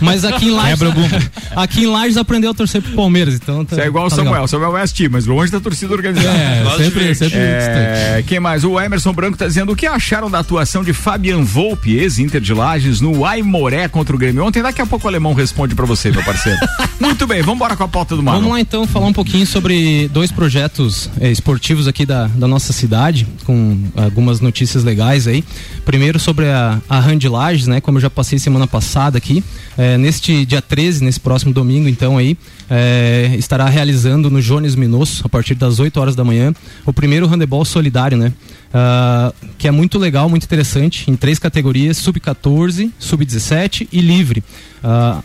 mas aqui em Lages. Quebra o bumbo. aqui em Lages aprendeu a torcer pro Palmeiras, então tá, Você é igual o tá Samuel. legal. O Samuel vai assistir, mas longe da torcida organizada. É, sempre- sempre é, Quem mais? O Emerson Branco tá dizendo o que acharam da atuação de Fabian Volpe, ex-Inter de Lages, no Aimoré contra o Grêmio ontem. Daqui a pouco o alemão responde pra você, meu parceiro. Muito bem, vamos embora com a pauta do Marlon. Vamos lá então falar um pouquinho sobre dois projetos eh, esportivos aqui da, da nossa cidade, com algumas notícias legais aí. Primeiro sobre a, a Hand Lages, né? Como eu já passei semana passada aqui. eh, neste dia 13, nesse próximo domingo, então aí, eh, estará realizando no Jones Minosso, a partir das 8 horas da manhã, o primeiro handebol solidário, né? Ah, que é muito legal, muito interessante, em três categorias: sub-14, sub-17 e livre. Ah,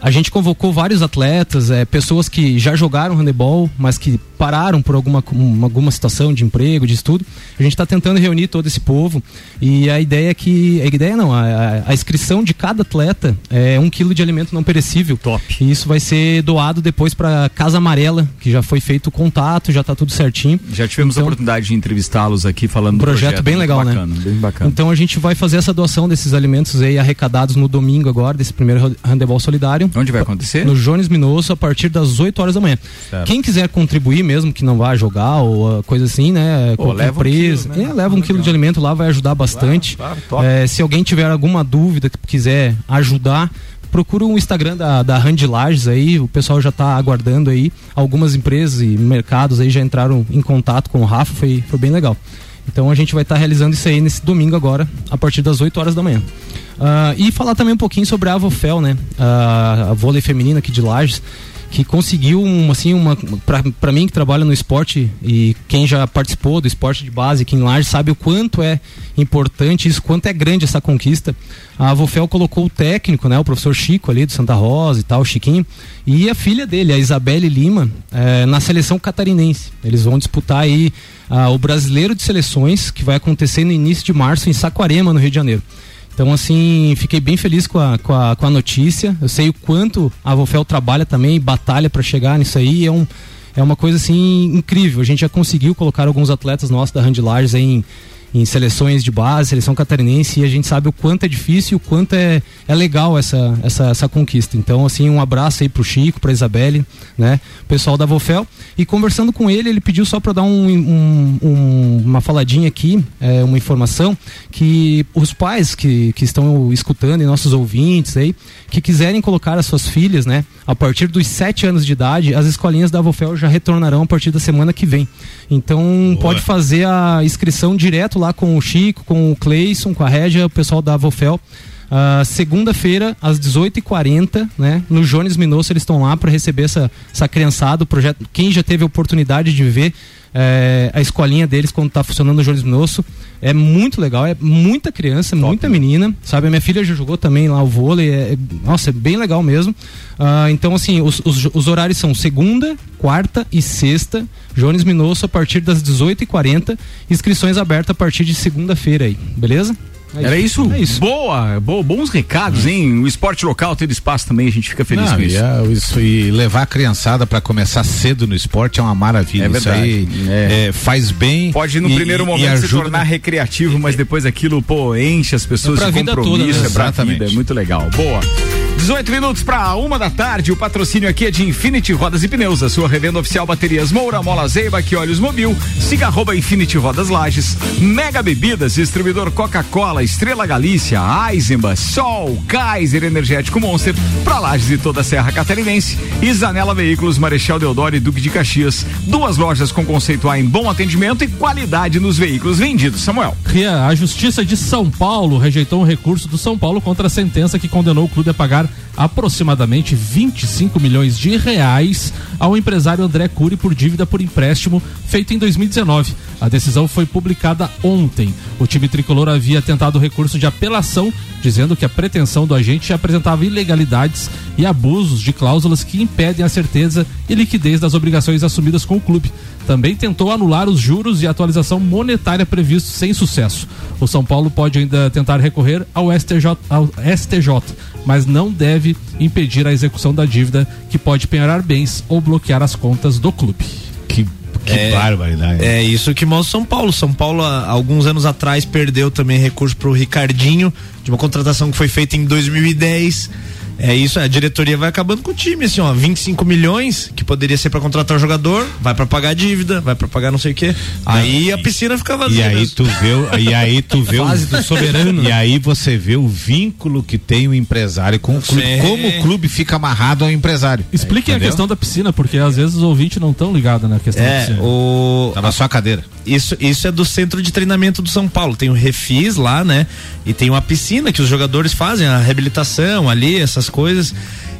a gente convocou vários atletas, eh, pessoas que já jogaram handebol, mas que pararam por alguma, um- alguma situação de emprego, de estudo. A gente está tentando reunir todo esse povo e a ideia é que. A ideia não, a, a- inscrição de cada atleta é um quilo de alimento não perecível. Top. E isso vai ser doado depois para Casa Amarela, que já foi feito o contato, já está tudo certinho. Já tivemos a oportunidade de entrevistá-los aqui falando Um do projeto projeto. bem legal, né? bacana, Bem bacana. Então a gente vai fazer essa doação desses alimentos aí arrecadados no domingo agora, desse primeiro ro- handebol solidário. Onde vai acontecer? No Jones Minosso, a partir das 8 horas da manhã. Certo. Quem quiser contribuir mesmo, que não vá jogar ou ah, coisa assim, né? Pô, qualquer leva um quilo, né? é, leva um quilo de alimento lá, vai ajudar bastante. claro, top. É, se alguém tiver alguma dúvida, que quiser ajudar, procura o Instagram da, da Hand Lages aí, o pessoal já está aguardando aí. Algumas empresas e mercados aí já entraram em contato com o Rafa, foi, foi bem legal. Então a gente vai estar realizando isso aí nesse domingo agora, a partir das 8 horas da manhã. Ah, e falar também um pouquinho sobre a Avofel, né? Ah, a vôlei feminina aqui de Lages, que conseguiu um, assim, uma. Pra mim que trabalha no esporte e quem já participou do esporte de base aqui em sabe o quanto é importante isso, quanto é grande essa conquista. A Avofel colocou o técnico, né? O professor Chico ali do Santa Rosa e tal, Chiquinho, e a filha dele, a Isabelle Lima, eh, na seleção catarinense. Eles vão disputar aí ah, o brasileiro de seleções, que vai acontecer no início de março em Saquarema, no Rio de Janeiro. Então, assim, fiquei bem feliz com a, com a, com a notícia. Eu sei o quanto a Vofel trabalha também, batalha para chegar nisso aí. É, um, é uma coisa, assim, incrível. A gente já conseguiu colocar alguns atletas nossos da Hand em, em seleções de base, seleção catarinense, e a gente sabe o quanto é difícil, o quanto é, é legal essa, essa, essa conquista. Então, assim, um abraço aí pro Chico, pra Isabelle, né? O pessoal da Vofel. E conversando com ele, ele pediu só para dar um, um- um- uma faladinha aqui, é, uma informação, que os pais que, que estão escutando e nossos ouvintes aí, que quiserem colocar as suas filhas, né? A partir dos 7 anos de idade, as escolinhas da Vofel já retornarão a partir da semana que vem. Então pode fazer a inscrição direto lá com o Chico, com o Cleison, com a Régia, o pessoal da Vofel. Ah, Segunda-feira, às 18h40, né? No Jones Minosso, eles estão lá para receber essa, essa criançada. O projeto, quem já teve a oportunidade de ver é, a escolinha deles quando tá funcionando no Jones Minosso. É muito legal, é muita criança, muita menina, sabe? A minha filha já jogou também lá o vôlei, é, é- nossa, é bem legal mesmo. Ah, então, assim, os, os, os horários são segunda, quarta e sexta, Jones Minosso a partir das 18h40, inscrições abertas a partir de segunda-feira aí, beleza? É Era isso? Boa, bo- bons recados, hein? O esporte local tendo espaço também, a gente fica feliz Não, com e, isso. é, isso- e levar a criançada para começar cedo no esporte é uma maravilha. É isso verdade. aí é, faz bem. Pode no e- primeiro e- momento e se tornar recreativo, mas depois aquilo, pô, enche as pessoas É pra de compromisso, toda, né? é pra Exatamente. vida, é muito legal. Boa. 18 minutos para uma da tarde, o patrocínio aqui é de Infinity Rodas e Pneus, a sua revenda oficial baterias Moura, Mola Zeiba, que olhos mobil, siga arroba Infinity Rodas Lages, Mega Bebidas, distribuidor Coca-Cola, Estrela Galícia, Eisenbach, Sol, Kaiser Energético Monster, para Lages e toda a Serra Catarinense, e Zanela Veículos, Marechal Deodoro e Duque de Caxias, duas lojas com conceito A em bom atendimento e qualidade nos veículos vendidos. Samuel. Ria, a Justiça de São Paulo rejeitou um recurso do São Paulo contra a sentença que condenou o clube a pagar aproximadamente 25 milhões de reais ao empresário André Cury por dívida por empréstimo feito em 2019. A decisão foi publicada ontem. O time tricolor havia tentado recurso de apelação, dizendo que a pretensão do agente apresentava ilegalidades e abusos de cláusulas que impedem a certeza e liquidez das obrigações assumidas com o clube. Também tentou anular os juros e atualização monetária previstos sem sucesso. O São Paulo pode ainda tentar recorrer ao STJ, ao STJ, mas não deve impedir a execução da dívida que pode penhorar bens ou bloquear as contas do clube. Que, é, barbaridade. É isso que mostra São Paulo. São Paulo, há alguns anos atrás, perdeu também recurso pro Ricardinho, de uma contratação que foi feita em 2010. É isso, a diretoria vai acabando com o time, assim, ó, 25 milhões, que poderia ser pra contratar um jogador, vai pra pagar dívida, vai pra pagar não sei o quê. Aí a piscina fica vazia. E aí mesmo. tu vê, o- e aí tu vê o do soberano. E aí você vê o vínculo que tem o empresário com o clube, Sim. como o clube fica amarrado ao empresário. Expliquem a questão da piscina, porque às vezes os ouvintes não estão ligados na questão da É, piscina. o. Tá na sua cadeira. Isso, isso é do centro de treinamento do São Paulo. Tem o Refis lá, né? E tem uma piscina que os jogadores fazem, a reabilitação ali, essas coisas.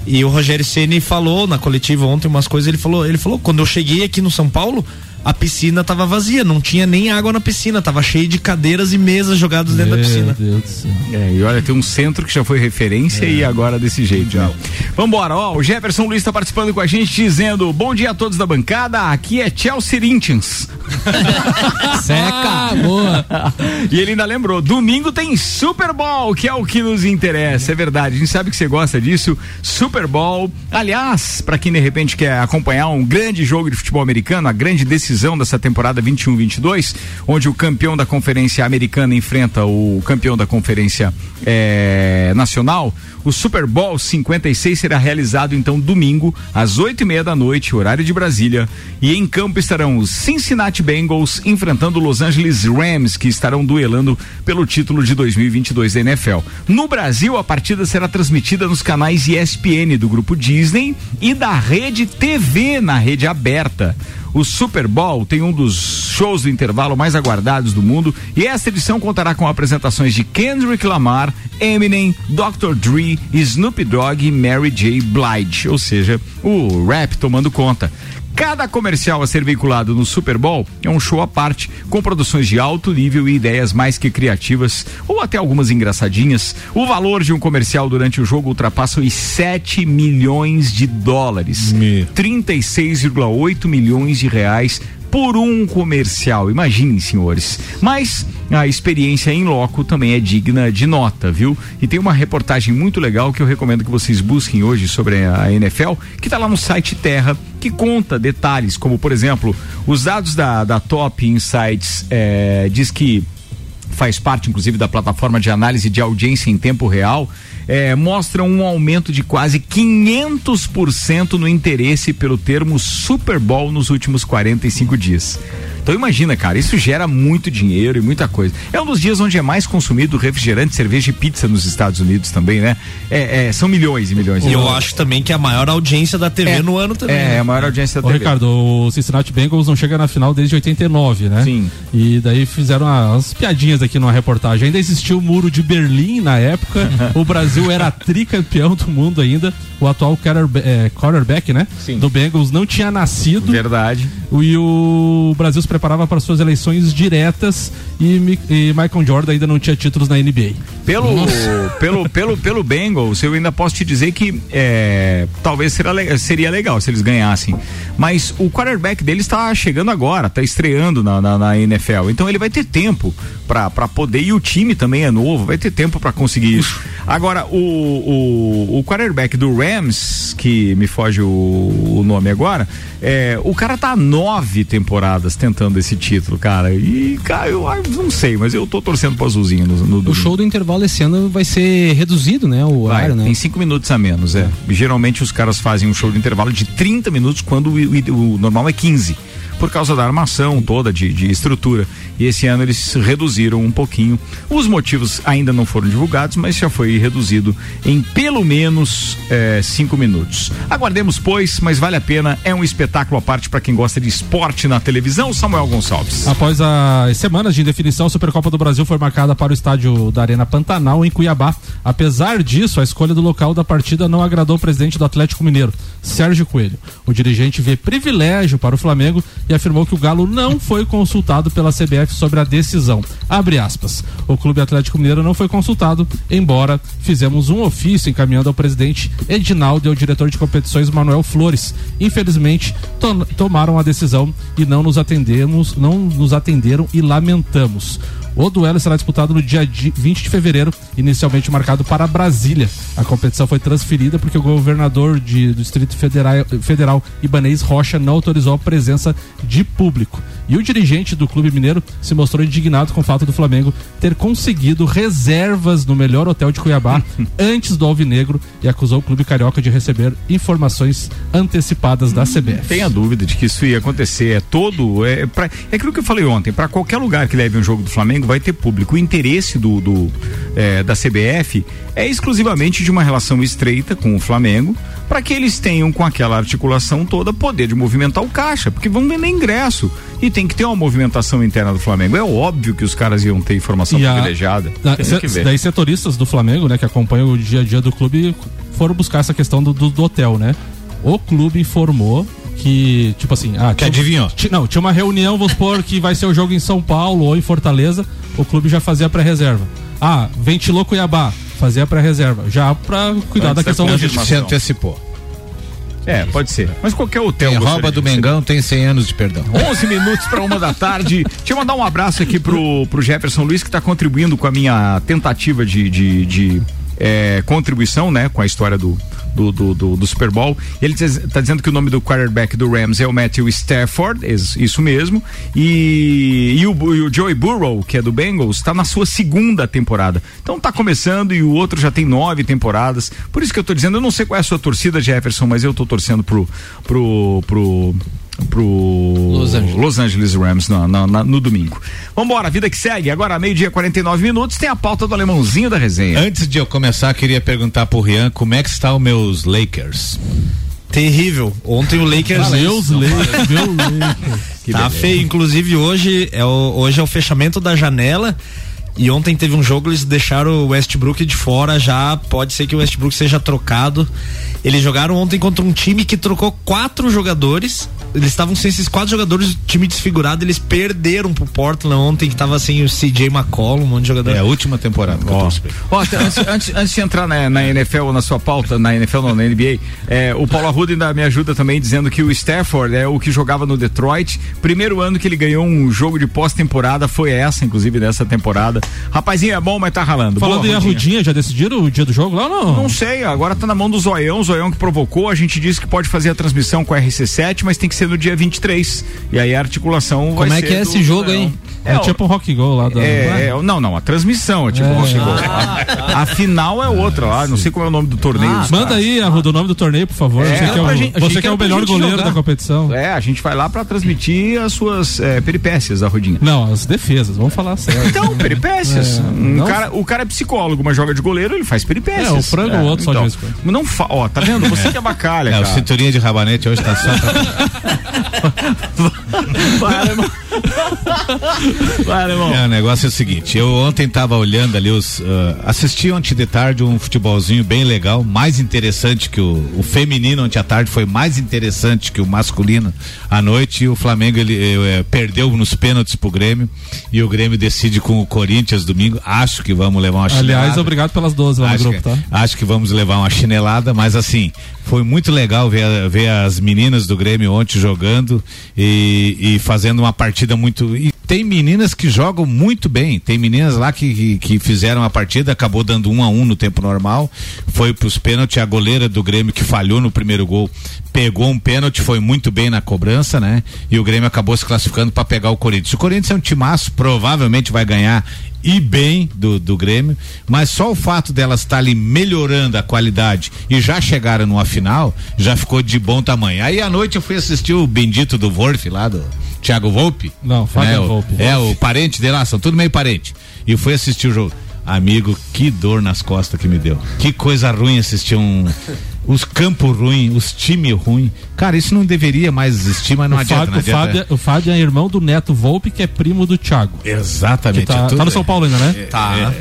E o Rogério Ceni falou na coletiva ontem umas coisas, ele falou, ele falou, quando eu cheguei aqui no São Paulo, a piscina tava vazia, não tinha nem água na piscina, tava cheio de cadeiras e mesas jogadas dentro da piscina. Deus do céu. É, e olha, tem um centro que já foi referência e agora desse jeito. Né? Vambora, ó, o Jefferson Luiz tá participando com a gente dizendo: bom dia a todos da bancada, aqui é Chelsea Corinthians. Seca! boa! E ele ainda lembrou: domingo tem Super Bowl, que é o que nos interessa. É verdade, a gente sabe que você gosta disso. Super Bowl. Aliás, para quem de repente quer acompanhar um grande jogo de futebol americano, a grande decisão dessa temporada 21-22, onde o campeão da conferência americana enfrenta o campeão da conferência eh, nacional. O Super Bowl 56 será realizado então domingo às oito e meia da noite, horário de Brasília. E em campo estarão os Cincinnati Bengals enfrentando o Los Angeles Rams, que estarão duelando pelo título de 2022 da NFL. No Brasil, a partida será transmitida nos canais ESPN do grupo Disney e da rede TV na rede aberta. O Super Bowl tem um dos shows do intervalo mais aguardados do mundo e esta edição contará com apresentações de Kendrick Lamar, Eminem, Dr. Dre, Snoop Dogg e Mary J. Blige, ou seja, o rap tomando conta. Cada comercial a ser veiculado no Super Bowl é um show à parte, com produções de alto nível e ideias mais que criativas, ou até algumas engraçadinhas. O valor de um comercial durante o jogo ultrapassa os 7 milhões de dólares. 36,8 milhões de reais por um comercial. Imaginem, senhores. Mas a experiência em loco também é digna de nota, viu? E tem uma reportagem muito legal que eu recomendo que vocês busquem hoje sobre a NFL, que está lá no site Terra, que conta detalhes, como por exemplo, os dados da, da Top Insights eh, diz que faz parte inclusive da plataforma de análise de audiência em tempo real, eh, mostram um aumento de quase 500% no interesse pelo termo Super Bowl nos últimos 45 dias. Então imagina, cara, isso gera muito dinheiro e muita coisa. É um dos dias onde é mais consumido refrigerante, cerveja e pizza nos Estados Unidos também, né? É, é, são milhões e milhões. E eu acho também que é a maior audiência da TV É. no ano também. É, né? é a maior audiência da Ô, TV. Ricardo, o Cincinnati Bengals não chega na final desde 89, né? Sim. E daí fizeram umas piadinhas aqui numa reportagem. Ainda existia o muro de Berlim na época. o Brasil era tricampeão do mundo ainda. O atual é, quarterback, né? Do Bengals não tinha nascido. Verdade. E o Brasil se preparava para suas eleições diretas e, e Michael Jordan ainda não tinha títulos na NBA. Pelo, Nossa. pelo, pelo, pelo Bengals, eu ainda posso te dizer que é, talvez será, le- seria legal se eles ganhassem. Mas o quarterback dele está chegando agora, está estreando na, na, na NFL. Então ele vai ter tempo para poder. E o time também é novo, vai ter tempo para conseguir isso. Agora, o, o, o quarterback do Rams, que me foge o, o nome agora, é, o cara tá nove temporadas tentando esse título, cara. E, cara, eu ah, não sei, mas eu tô torcendo pro azulzinho no, no O domingo. show do intervalo esse ano vai ser reduzido, né? O Vai, horário, né? Tem cinco minutos a menos, é. Geralmente os caras fazem um show de intervalo de 30 minutos, quando o, o- o normal é 15. Por causa da armação toda de, de estrutura. E esse ano eles reduziram um pouquinho. Os motivos ainda não foram divulgados, mas já foi reduzido em pelo menos eh, cinco minutos. Aguardemos, pois, mas vale a pena. É um espetáculo à parte para quem gosta de esporte na televisão. Samuel Gonçalves. Após as semanas de indefinição, a Supercopa do Brasil foi marcada para o estádio da Arena Pantanal, em Cuiabá. Apesar disso, a escolha do local da partida não agradou o presidente do Atlético Mineiro, Sérgio Coelho. O dirigente vê privilégio para o Flamengo e afirmou que o Galo não foi consultado pela CBF sobre a decisão. Abre aspas. O Clube Atlético Mineiro não foi consultado, embora fizemos um ofício encaminhando ao presidente Edinaldo e ao diretor de competições Manuel Flores. Infelizmente, to- tomaram a decisão e não nos atendemos, não nos atenderam e lamentamos. O duelo será disputado no dia di- 20 de fevereiro, inicialmente marcado para Brasília. A competição foi transferida porque o governador de- do Distrito Federal, Federal, Ibanez Rocha, não autorizou a presença de público. E o dirigente do Clube Mineiro se mostrou indignado com o fato do Flamengo ter conseguido reservas no melhor hotel de Cuiabá antes do Alvinegro e acusou o Clube Carioca de receber informações antecipadas da CBF. Tenha dúvida de que isso ia acontecer. É todo. É, pra, é aquilo que eu falei ontem. Para qualquer lugar que leve um jogo do Flamengo, vai ter público. O interesse do, do, é, da CBF é exclusivamente de uma relação estreita com o Flamengo, para que eles tenham, com aquela articulação toda, poder de movimentar o caixa, porque vão vender ingresso. E tem que ter uma movimentação interna do Flamengo. É óbvio que os caras iam ter informação E a- privilegiada. Da, Tem se- que ver. daí setoristas do Flamengo, né, que acompanham o dia a dia do clube, foram buscar essa questão do, do- do hotel, né? O clube informou que, tipo assim, ah, tinha- adivinhou? não, tinha uma reunião, vamos supor que vai ser o jogo em São Paulo ou em Fortaleza, o clube já fazia pré-reserva. Ah, ventilou Cuiabá, fazia pré-reserva, já pra cuidar Antes da da questão confirmação. logística. Se antecipou. É, pode ser. Mas qualquer hotel. Tem rouba do. Mengão, tem 100 anos de perdão. 11 minutos para uma da tarde. Deixa eu mandar um abraço aqui pro, pro Jefferson Luiz, que está contribuindo com a minha tentativa de, de, de, eh, contribuição, né, com a história do. Do, do, do, do Super Bowl. Ele está dizendo que o nome do quarterback do Rams é o Matthew Stafford, is- isso mesmo. E, e, o, e o Joey Burrow, que é do Bengals, está na sua segunda temporada. Então tá começando e o outro já tem nove temporadas. Por isso que eu tô dizendo, eu não sei qual é a sua torcida, Jefferson, mas eu tô torcendo pro. pro, pro pro Los Angeles, Rams no, no, no domingo. Vambora, vida que segue. Agora, meio-dia, 49 minutos, tem a pauta do alemãozinho da resenha. Antes de eu começar, queria perguntar pro Rian como é que está os meus Lakers. Terrível. Ontem o Lakers. Meus Lakers, meu Lakers. tá feio. Inclusive, hoje é, o, hoje é o fechamento da janela. E ontem teve um jogo, eles deixaram o Westbrook de fora já. Pode ser que o Westbrook seja trocado. Eles jogaram ontem contra um time que trocou quatro jogadores. Eles estavam sem esses quatro jogadores, time desfigurado. Eles perderam pro Portland ontem, que tava sem o CJ McCollum, um monte de jogador. É a última temporada. Ó, até antes, antes, antes de entrar na, na NFL ou na sua pauta, na NFL não, na NBA, é, o Paulo Arruda ainda me ajuda também dizendo que o Stafford é o que jogava no Detroit. Primeiro ano que ele ganhou um jogo de pós-temporada, foi essa, inclusive, dessa temporada. Rapazinho é bom, mas tá ralando. Falando Boa, em Arrudinha. Já decidiram o dia do jogo lá ou não? Não sei, agora tá na mão do Zoião, o Zoião que provocou. A gente disse que pode fazer a transmissão com a RC7, mas tem que ser no dia 23. E aí a articulação vai Como é que é esse jogo aí? É, tipo um rock go lá da. É, é, não, não, a transmissão é tipo É. rock go. Ah, A, a final é outra lá, não sei qual é o nome do torneio. dos Manda caras. aí, Arruda, o nome do torneio, por favor. É, você que é, o, gente- você que é o melhor goleiro jogar. da competição. É, a gente vai lá pra transmitir as suas é, peripécias da rodinha. Não, as defesas, vamos falar sério. Então, peripécias. É, Um não- cara, o cara é psicólogo, mas joga de goleiro, ele faz peripécias. É, o frango ou outro só de então, em quando. Não fa... Ó, tá vendo? Você que é bacalha, É, o cara. cinturinha de rabanete hoje tá só. Vai, irmão. Vai, irmão. É, o negócio é o seguinte, eu ontem tava olhando ali os. ah, assisti ontem de tarde um futebolzinho bem legal, mais interessante que o, o feminino ontem à tarde foi mais interessante que o masculino à noite e o Flamengo ele eh, eh, perdeu nos pênaltis pro Grêmio e o Grêmio decide com o Corinthians domingo. Acho que vamos levar uma chinelada. Aliás, obrigado pelas 12 lá no Acho grupo, que, tá? acho que vamos levar uma chinelada, mas assim, foi muito legal ver, ver as meninas do Grêmio ontem jogando e, e fazendo uma partida muito. E tem meninas que jogam muito bem. Tem meninas lá que, que, que fizeram a partida, acabou dando um a um no tempo normal. Foi pros pênaltis, a goleira do Grêmio que falhou no primeiro gol. Pegou um pênalti, foi muito bem na cobrança, né? E o Grêmio acabou se classificando para pegar o Corinthians. O Corinthians é um timaço, provavelmente vai ganhar e bem do, do Grêmio, mas só o fato delas estar ali melhorando a qualidade e já chegaram numa final, já ficou de bom tamanho. Aí à noite eu fui assistir o bendito do Wolf lá, do Thiago Volpe. Não, Fábio né, o- Volpe. É, o parente dele lá, são tudo meio parente. E fui assistir o jogo. Amigo, que dor nas costas que me deu. Que coisa ruim assistir um. Os campos ruins, os times ruins. Cara, isso não deveria mais existir, mas não o, adianta. Fábio, não o, adianta. Fábio, o Fábio é irmão do Neto Volpe, que é primo do Thiago. Exatamente. Tá, é tá no São Paulo ainda, né?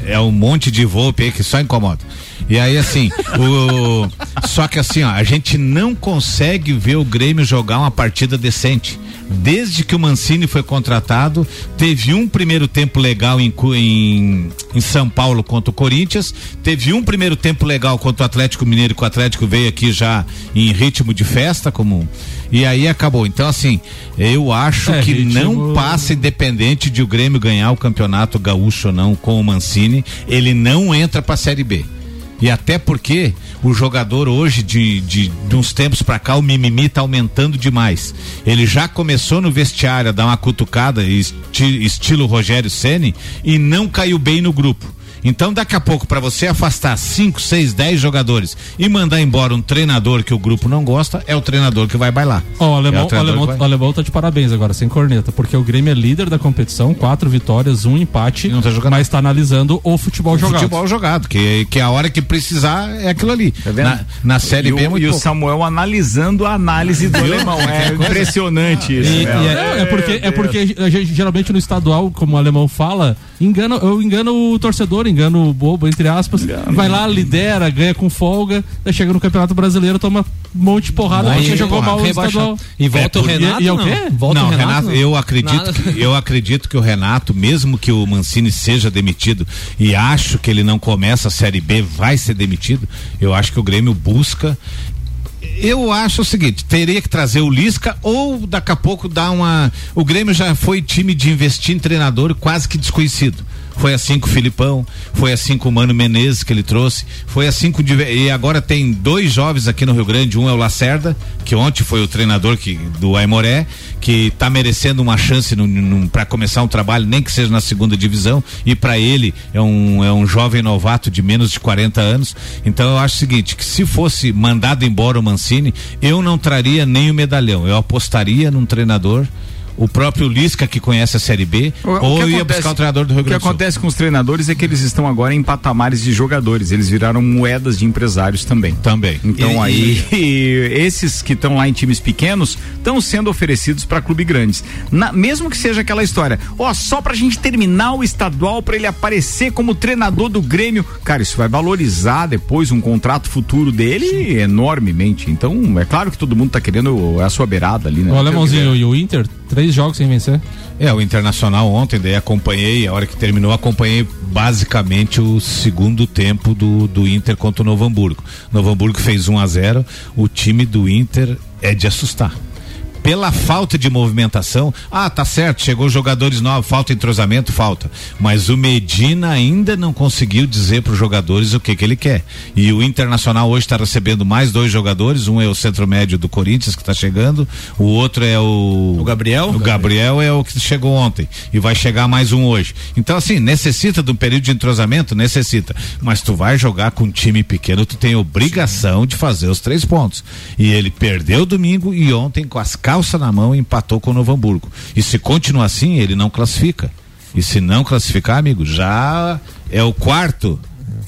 É, é um monte de Volpe aí que só incomoda. E aí, assim, o, só que assim, ó, a gente não consegue ver o Grêmio jogar uma partida decente. Desde que o Mancini foi contratado, teve um primeiro tempo legal em, em, em São Paulo contra o Corinthians, teve um primeiro tempo legal contra o Atlético Mineiro, que o Atlético veio aqui já em ritmo de festa, como e aí acabou. Então, assim, eu acho É, que ritmo- não passa independente de o Grêmio ganhar o campeonato gaúcho ou não com o Mancini, ele não entra pra Série B. E até porque o jogador hoje, de, de, de uns tempos pra cá, o mimimi tá aumentando demais. Ele já começou no vestiário a dar uma cutucada, esti- estilo Rogério Ceni e não caiu bem no grupo. Então, daqui a pouco, para você afastar 5, 6, 10 jogadores e mandar embora um treinador que o grupo não gosta, é o treinador que vai bailar. Ó, o alemão, É o, alemão, o vai- alemão tá de parabéns agora, sem corneta, porque o Grêmio é líder da competição, quatro vitórias, um empate, mas tá analisando o futebol jogado. Futebol jogado, que, que a hora que precisar é aquilo ali. na, na Série e B é o, e o. Samuel analisando a análise do alemão. É impressionante isso. E, e é, é porque, é porque a gente, geralmente no estadual, como o alemão fala, engana, eu engano o torcedor, engano o bobo, entre aspas. Vai lá, lidera, ganha com folga, chega no Campeonato Brasileiro, toma um monte de porrada porque jogou mal Rebaixado. estadual. E volta É, o Renato. e é o não? quê? Volta não, o Renato. eu acredito, Nada. que, eu acredito que o Renato, mesmo que o Mancini seja demitido e acho que ele não começa a Série B, vai ser demitido. Eu acho que o Grêmio busca. Eu acho o seguinte, teria que trazer o Lisca ou daqui a pouco dar uma. O Grêmio já foi time de investir em treinador quase que desconhecido. Foi assim com o Filipão, foi assim com o Mano Menezes que ele trouxe, foi assim com e agora tem dois jovens aqui no Rio Grande, um é o Lacerda, que ontem foi o treinador que, do Aimoré, que está merecendo uma chance para começar um trabalho, nem que seja na segunda divisão, e para ele é um, é um jovem novato de menos de 40 anos. Então eu acho o seguinte, que se fosse mandado embora o Mancini, eu não traria nem o medalhão, eu apostaria num treinador o próprio Lisca que conhece a Série B, O- o ou que ia acontece- buscar o treinador do Rio O que Grande do Sul. acontece com os treinadores é que eles estão agora em patamares de jogadores, eles viraram moedas de empresários também. Também. Então E- aí, esses que estão lá em times pequenos estão sendo oferecidos para clubes grandes. Na- mesmo que seja aquela história, ó, só pra gente terminar o estadual para ele aparecer como treinador do Grêmio, cara, isso vai valorizar depois um contrato futuro dele enormemente. Então, é claro que todo mundo tá querendo a sua beirada ali, né? O alemãozinho e o Inter, três jogos sem vencer. É, o Internacional ontem, daí acompanhei, a hora que terminou, acompanhei basicamente o segundo tempo do, do Inter contra o Novo Hamburgo. Novo Hamburgo fez 1 a 0 o time do Inter é de assustar. Pela falta de movimentação, ah, tá certo, chegou jogadores novos, falta entrosamento, falta. Mas o Medina ainda não conseguiu dizer para os jogadores o que que ele quer. E o Internacional hoje está recebendo mais dois jogadores, um é o centro médio do Corinthians que está chegando, o outro é o O Gabriel? O Gabriel é o que chegou ontem e vai chegar mais um hoje. Então assim, necessita de um período de entrosamento, necessita. Mas tu vai jogar com um time pequeno, tu tem obrigação de fazer os três pontos. E ele perdeu domingo e ontem com as calças na mão empatou com o Novo Hamburgo. E se continuar assim, ele não classifica. E se não classificar, amigo, já é o quarto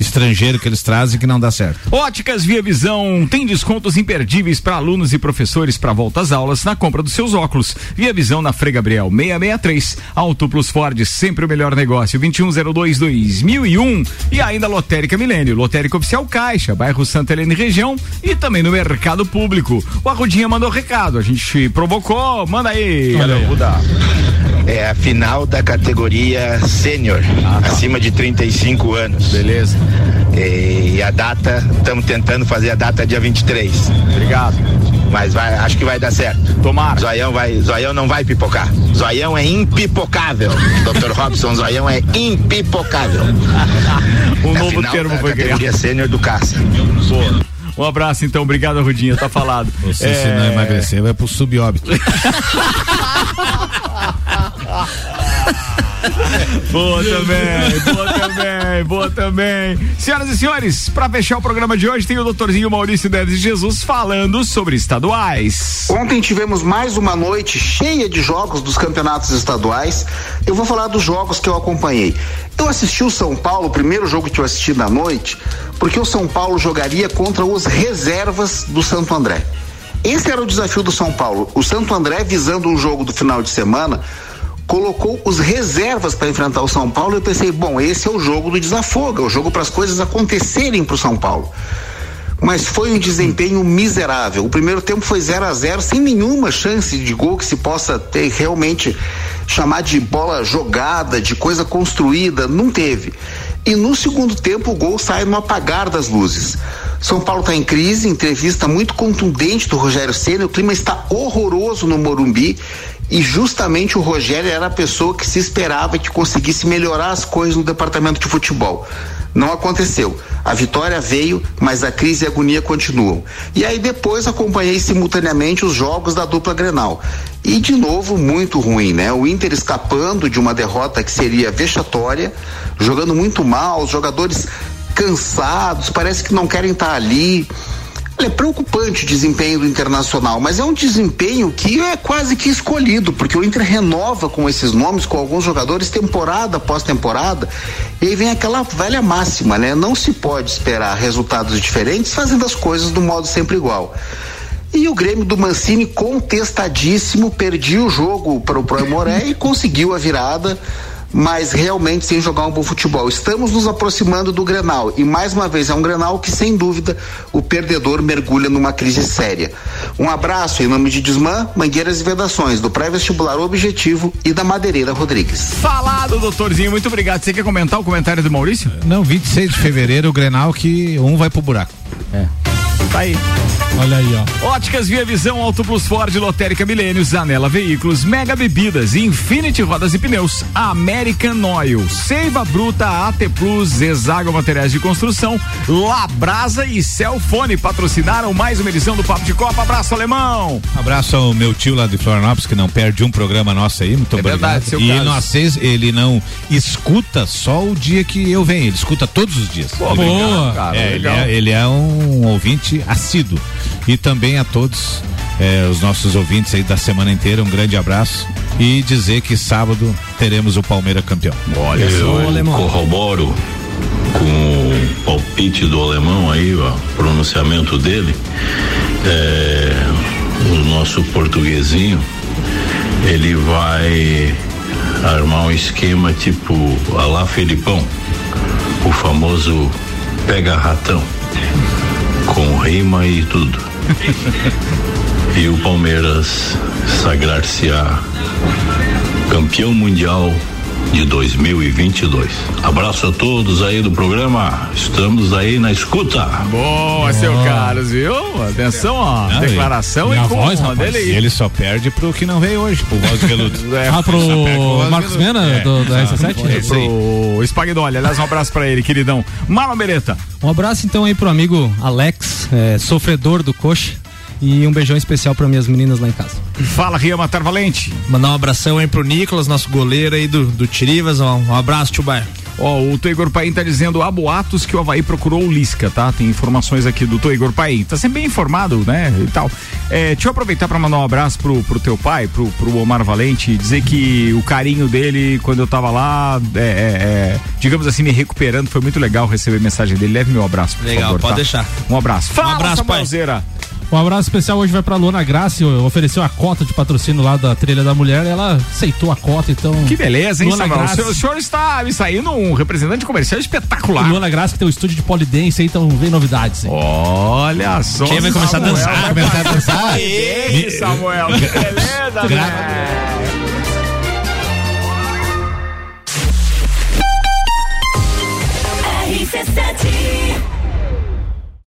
estrangeiro que eles trazem que não dá certo. Óticas Via Visão tem descontos imperdíveis para alunos e professores para volta às aulas na compra dos seus óculos. Via Visão na Frei Gabriel 663. Auto Plus Ford, sempre o melhor negócio. 2102 2001 e ainda Lotérica Milênio, Lotérica Oficial Caixa, bairro Santa Helena e região e também no mercado público. O Arrudinha mandou recado, a gente provocou, manda aí, galera. Ruda. É a final da categoria sênior, acima de 35 anos. Beleza. E a data, estamos tentando fazer a data dia 23. Obrigado. Mas vai, acho que vai dar certo. Tomara. Zoião, vai, Zoião não vai pipocar. Zoião é impipocável. Dr. Robson, Zoião é impipocável. um Na novo final termo da foi criado. categoria sênior do Caça. Boa. Um abraço então, obrigado Rudinha, tá falado. Você se não emagrecer, vai pro subóbito. Boa também, boa também, boa também. Senhoras e senhores, para fechar o programa de hoje, tem o doutorzinho Maurício Neves Jesus falando sobre estaduais. Ontem tivemos mais uma noite cheia de jogos dos campeonatos estaduais. Eu vou falar dos jogos que eu acompanhei. Eu assisti o São Paulo, o primeiro jogo que eu assisti na noite, porque o São Paulo jogaria contra os reservas do Santo André. Esse era o desafio do São Paulo. O Santo André, visando um jogo do final de semana, colocou os reservas para enfrentar o São Paulo. Eu pensei, bom, esse é o jogo do desafogo, é o jogo para as coisas acontecerem para o São Paulo. Mas foi um desempenho miserável. O primeiro tempo foi 0 a 0 sem nenhuma chance de gol que se possa ter realmente chamar de bola jogada, de coisa construída, não teve. E no segundo tempo o gol sai no apagar das luzes. São Paulo está em crise, entrevista muito contundente do Rogério Ceni, o clima está horroroso no Morumbi e justamente o Rogério era a pessoa que se esperava que conseguisse melhorar as coisas no departamento de futebol. Não aconteceu. A vitória veio, mas a crise e a agonia continuam. E aí depois acompanhei simultaneamente os jogos da dupla Grenal. E de novo muito ruim, né? O Inter escapando de uma derrota que seria vexatória, jogando muito mal, os jogadores cansados, parece que não querem estar ali. Olha, é preocupante o desempenho do Internacional, mas é um desempenho que é quase que escolhido, porque o Inter renova com esses nomes, com alguns jogadores, temporada após temporada, e aí vem aquela velha máxima, né? Não se pode esperar resultados diferentes fazendo as coisas do modo sempre igual. E o Grêmio do Mancini, contestadíssimo, perdia o jogo para o Proemoré e conseguiu a virada mas realmente sem jogar um bom futebol. Estamos nos aproximando do Grenal e mais uma vez é um Grenal que sem dúvida o perdedor mergulha numa crise séria. Um abraço em nome de Desmã, Mangueiras e Vedações, do pré-vestibular Objetivo e da Madeireira Rodrigues. Falado, doutorzinho, muito obrigado. Você quer comentar o comentário do Maurício? Não, 26 de fevereiro o Grenal que um vai pro buraco. É. Tá aí. Olha aí, ó. Óticas Via Visão, Auto Plus Ford, Lotérica Milênios, Zanela Veículos, Mega Bebidas, Infinity Rodas e Pneus, American Oil, Seiva Bruta, AT Plus, Exago Materiais de Construção, Labrasa e Celfone patrocinaram mais uma edição do Papo de Copa. Abraço, alemão! Abraço ao meu tio lá de Florianópolis, que não perde um programa nosso aí, muito É obrigado. verdade, e nós ele não escuta só o dia que eu venho, ele escuta todos os dias. Pô, obrigado, cara, é, ele, é, ele é um ouvinte assíduo. E também a todos eh, os nossos ouvintes aí da semana inteira, um grande abraço. E dizer que sábado teremos o Palmeiras campeão. Olha Eu corroboro com o palpite do alemão aí, ó, pronunciamento dele. É, o nosso portuguesinho, ele vai armar um esquema tipo a lá Felipão, o famoso pega ratão, com rima e tudo. e o Palmeiras sagrar-se-á campeão mundial de 2022. Abraço a todos aí do programa. Estamos aí na escuta. Boa, seu Carlos, viu? Atenção, ó. Declaração e- com voz, uma rapaz, dele aí. Ele só perde pro que não veio hoje, pro voz veludo. É, Ah, pro Marcos. Mena, do- da exato. RC7? É. Pro Spagnoli. Aliás, um abraço pra ele, queridão. Marlon Beretta. Um abraço então aí pro amigo Alex, é, sofredor do coxa. E um beijão especial para minhas meninas lá em casa. Fala, Ria Matar Valente. Mandar um abração aí pro Nicolas, nosso goleiro aí do, do Tirivas. Um, um abraço, tio Baia. Ó, o Toigor Paim tá dizendo há boatos que o Havaí procurou o Lisca, tá? Tem informações aqui do Toigor Paim. Tá sempre bem informado, né? E tal. É, deixa eu aproveitar pra mandar um abraço pro, pro teu pai, pro, pro Omar Valente, e dizer que o carinho dele quando eu tava lá, é, é, é, digamos assim, me recuperando, foi muito legal receber mensagem dele. Leve meu abraço, por Legal, favor, pode tá? deixar. Um abraço. Fala, abraço, pai. Um abraço especial hoje vai pra Luana Graça, ofereceu a cota de patrocínio lá da Trilha da Mulher, ela aceitou a cota, então. Que beleza, hein, Luana Samuel? O Graça. senhor, o senhor está me saindo um representante comercial espetacular. Luana Graça que tem o estúdio de polidense aí, então vem novidades. Aí. Olha só. Quem vai começar a Samuel dançar? vai Começar a dançar? Ei, Samuel, que beleza, velho. RC7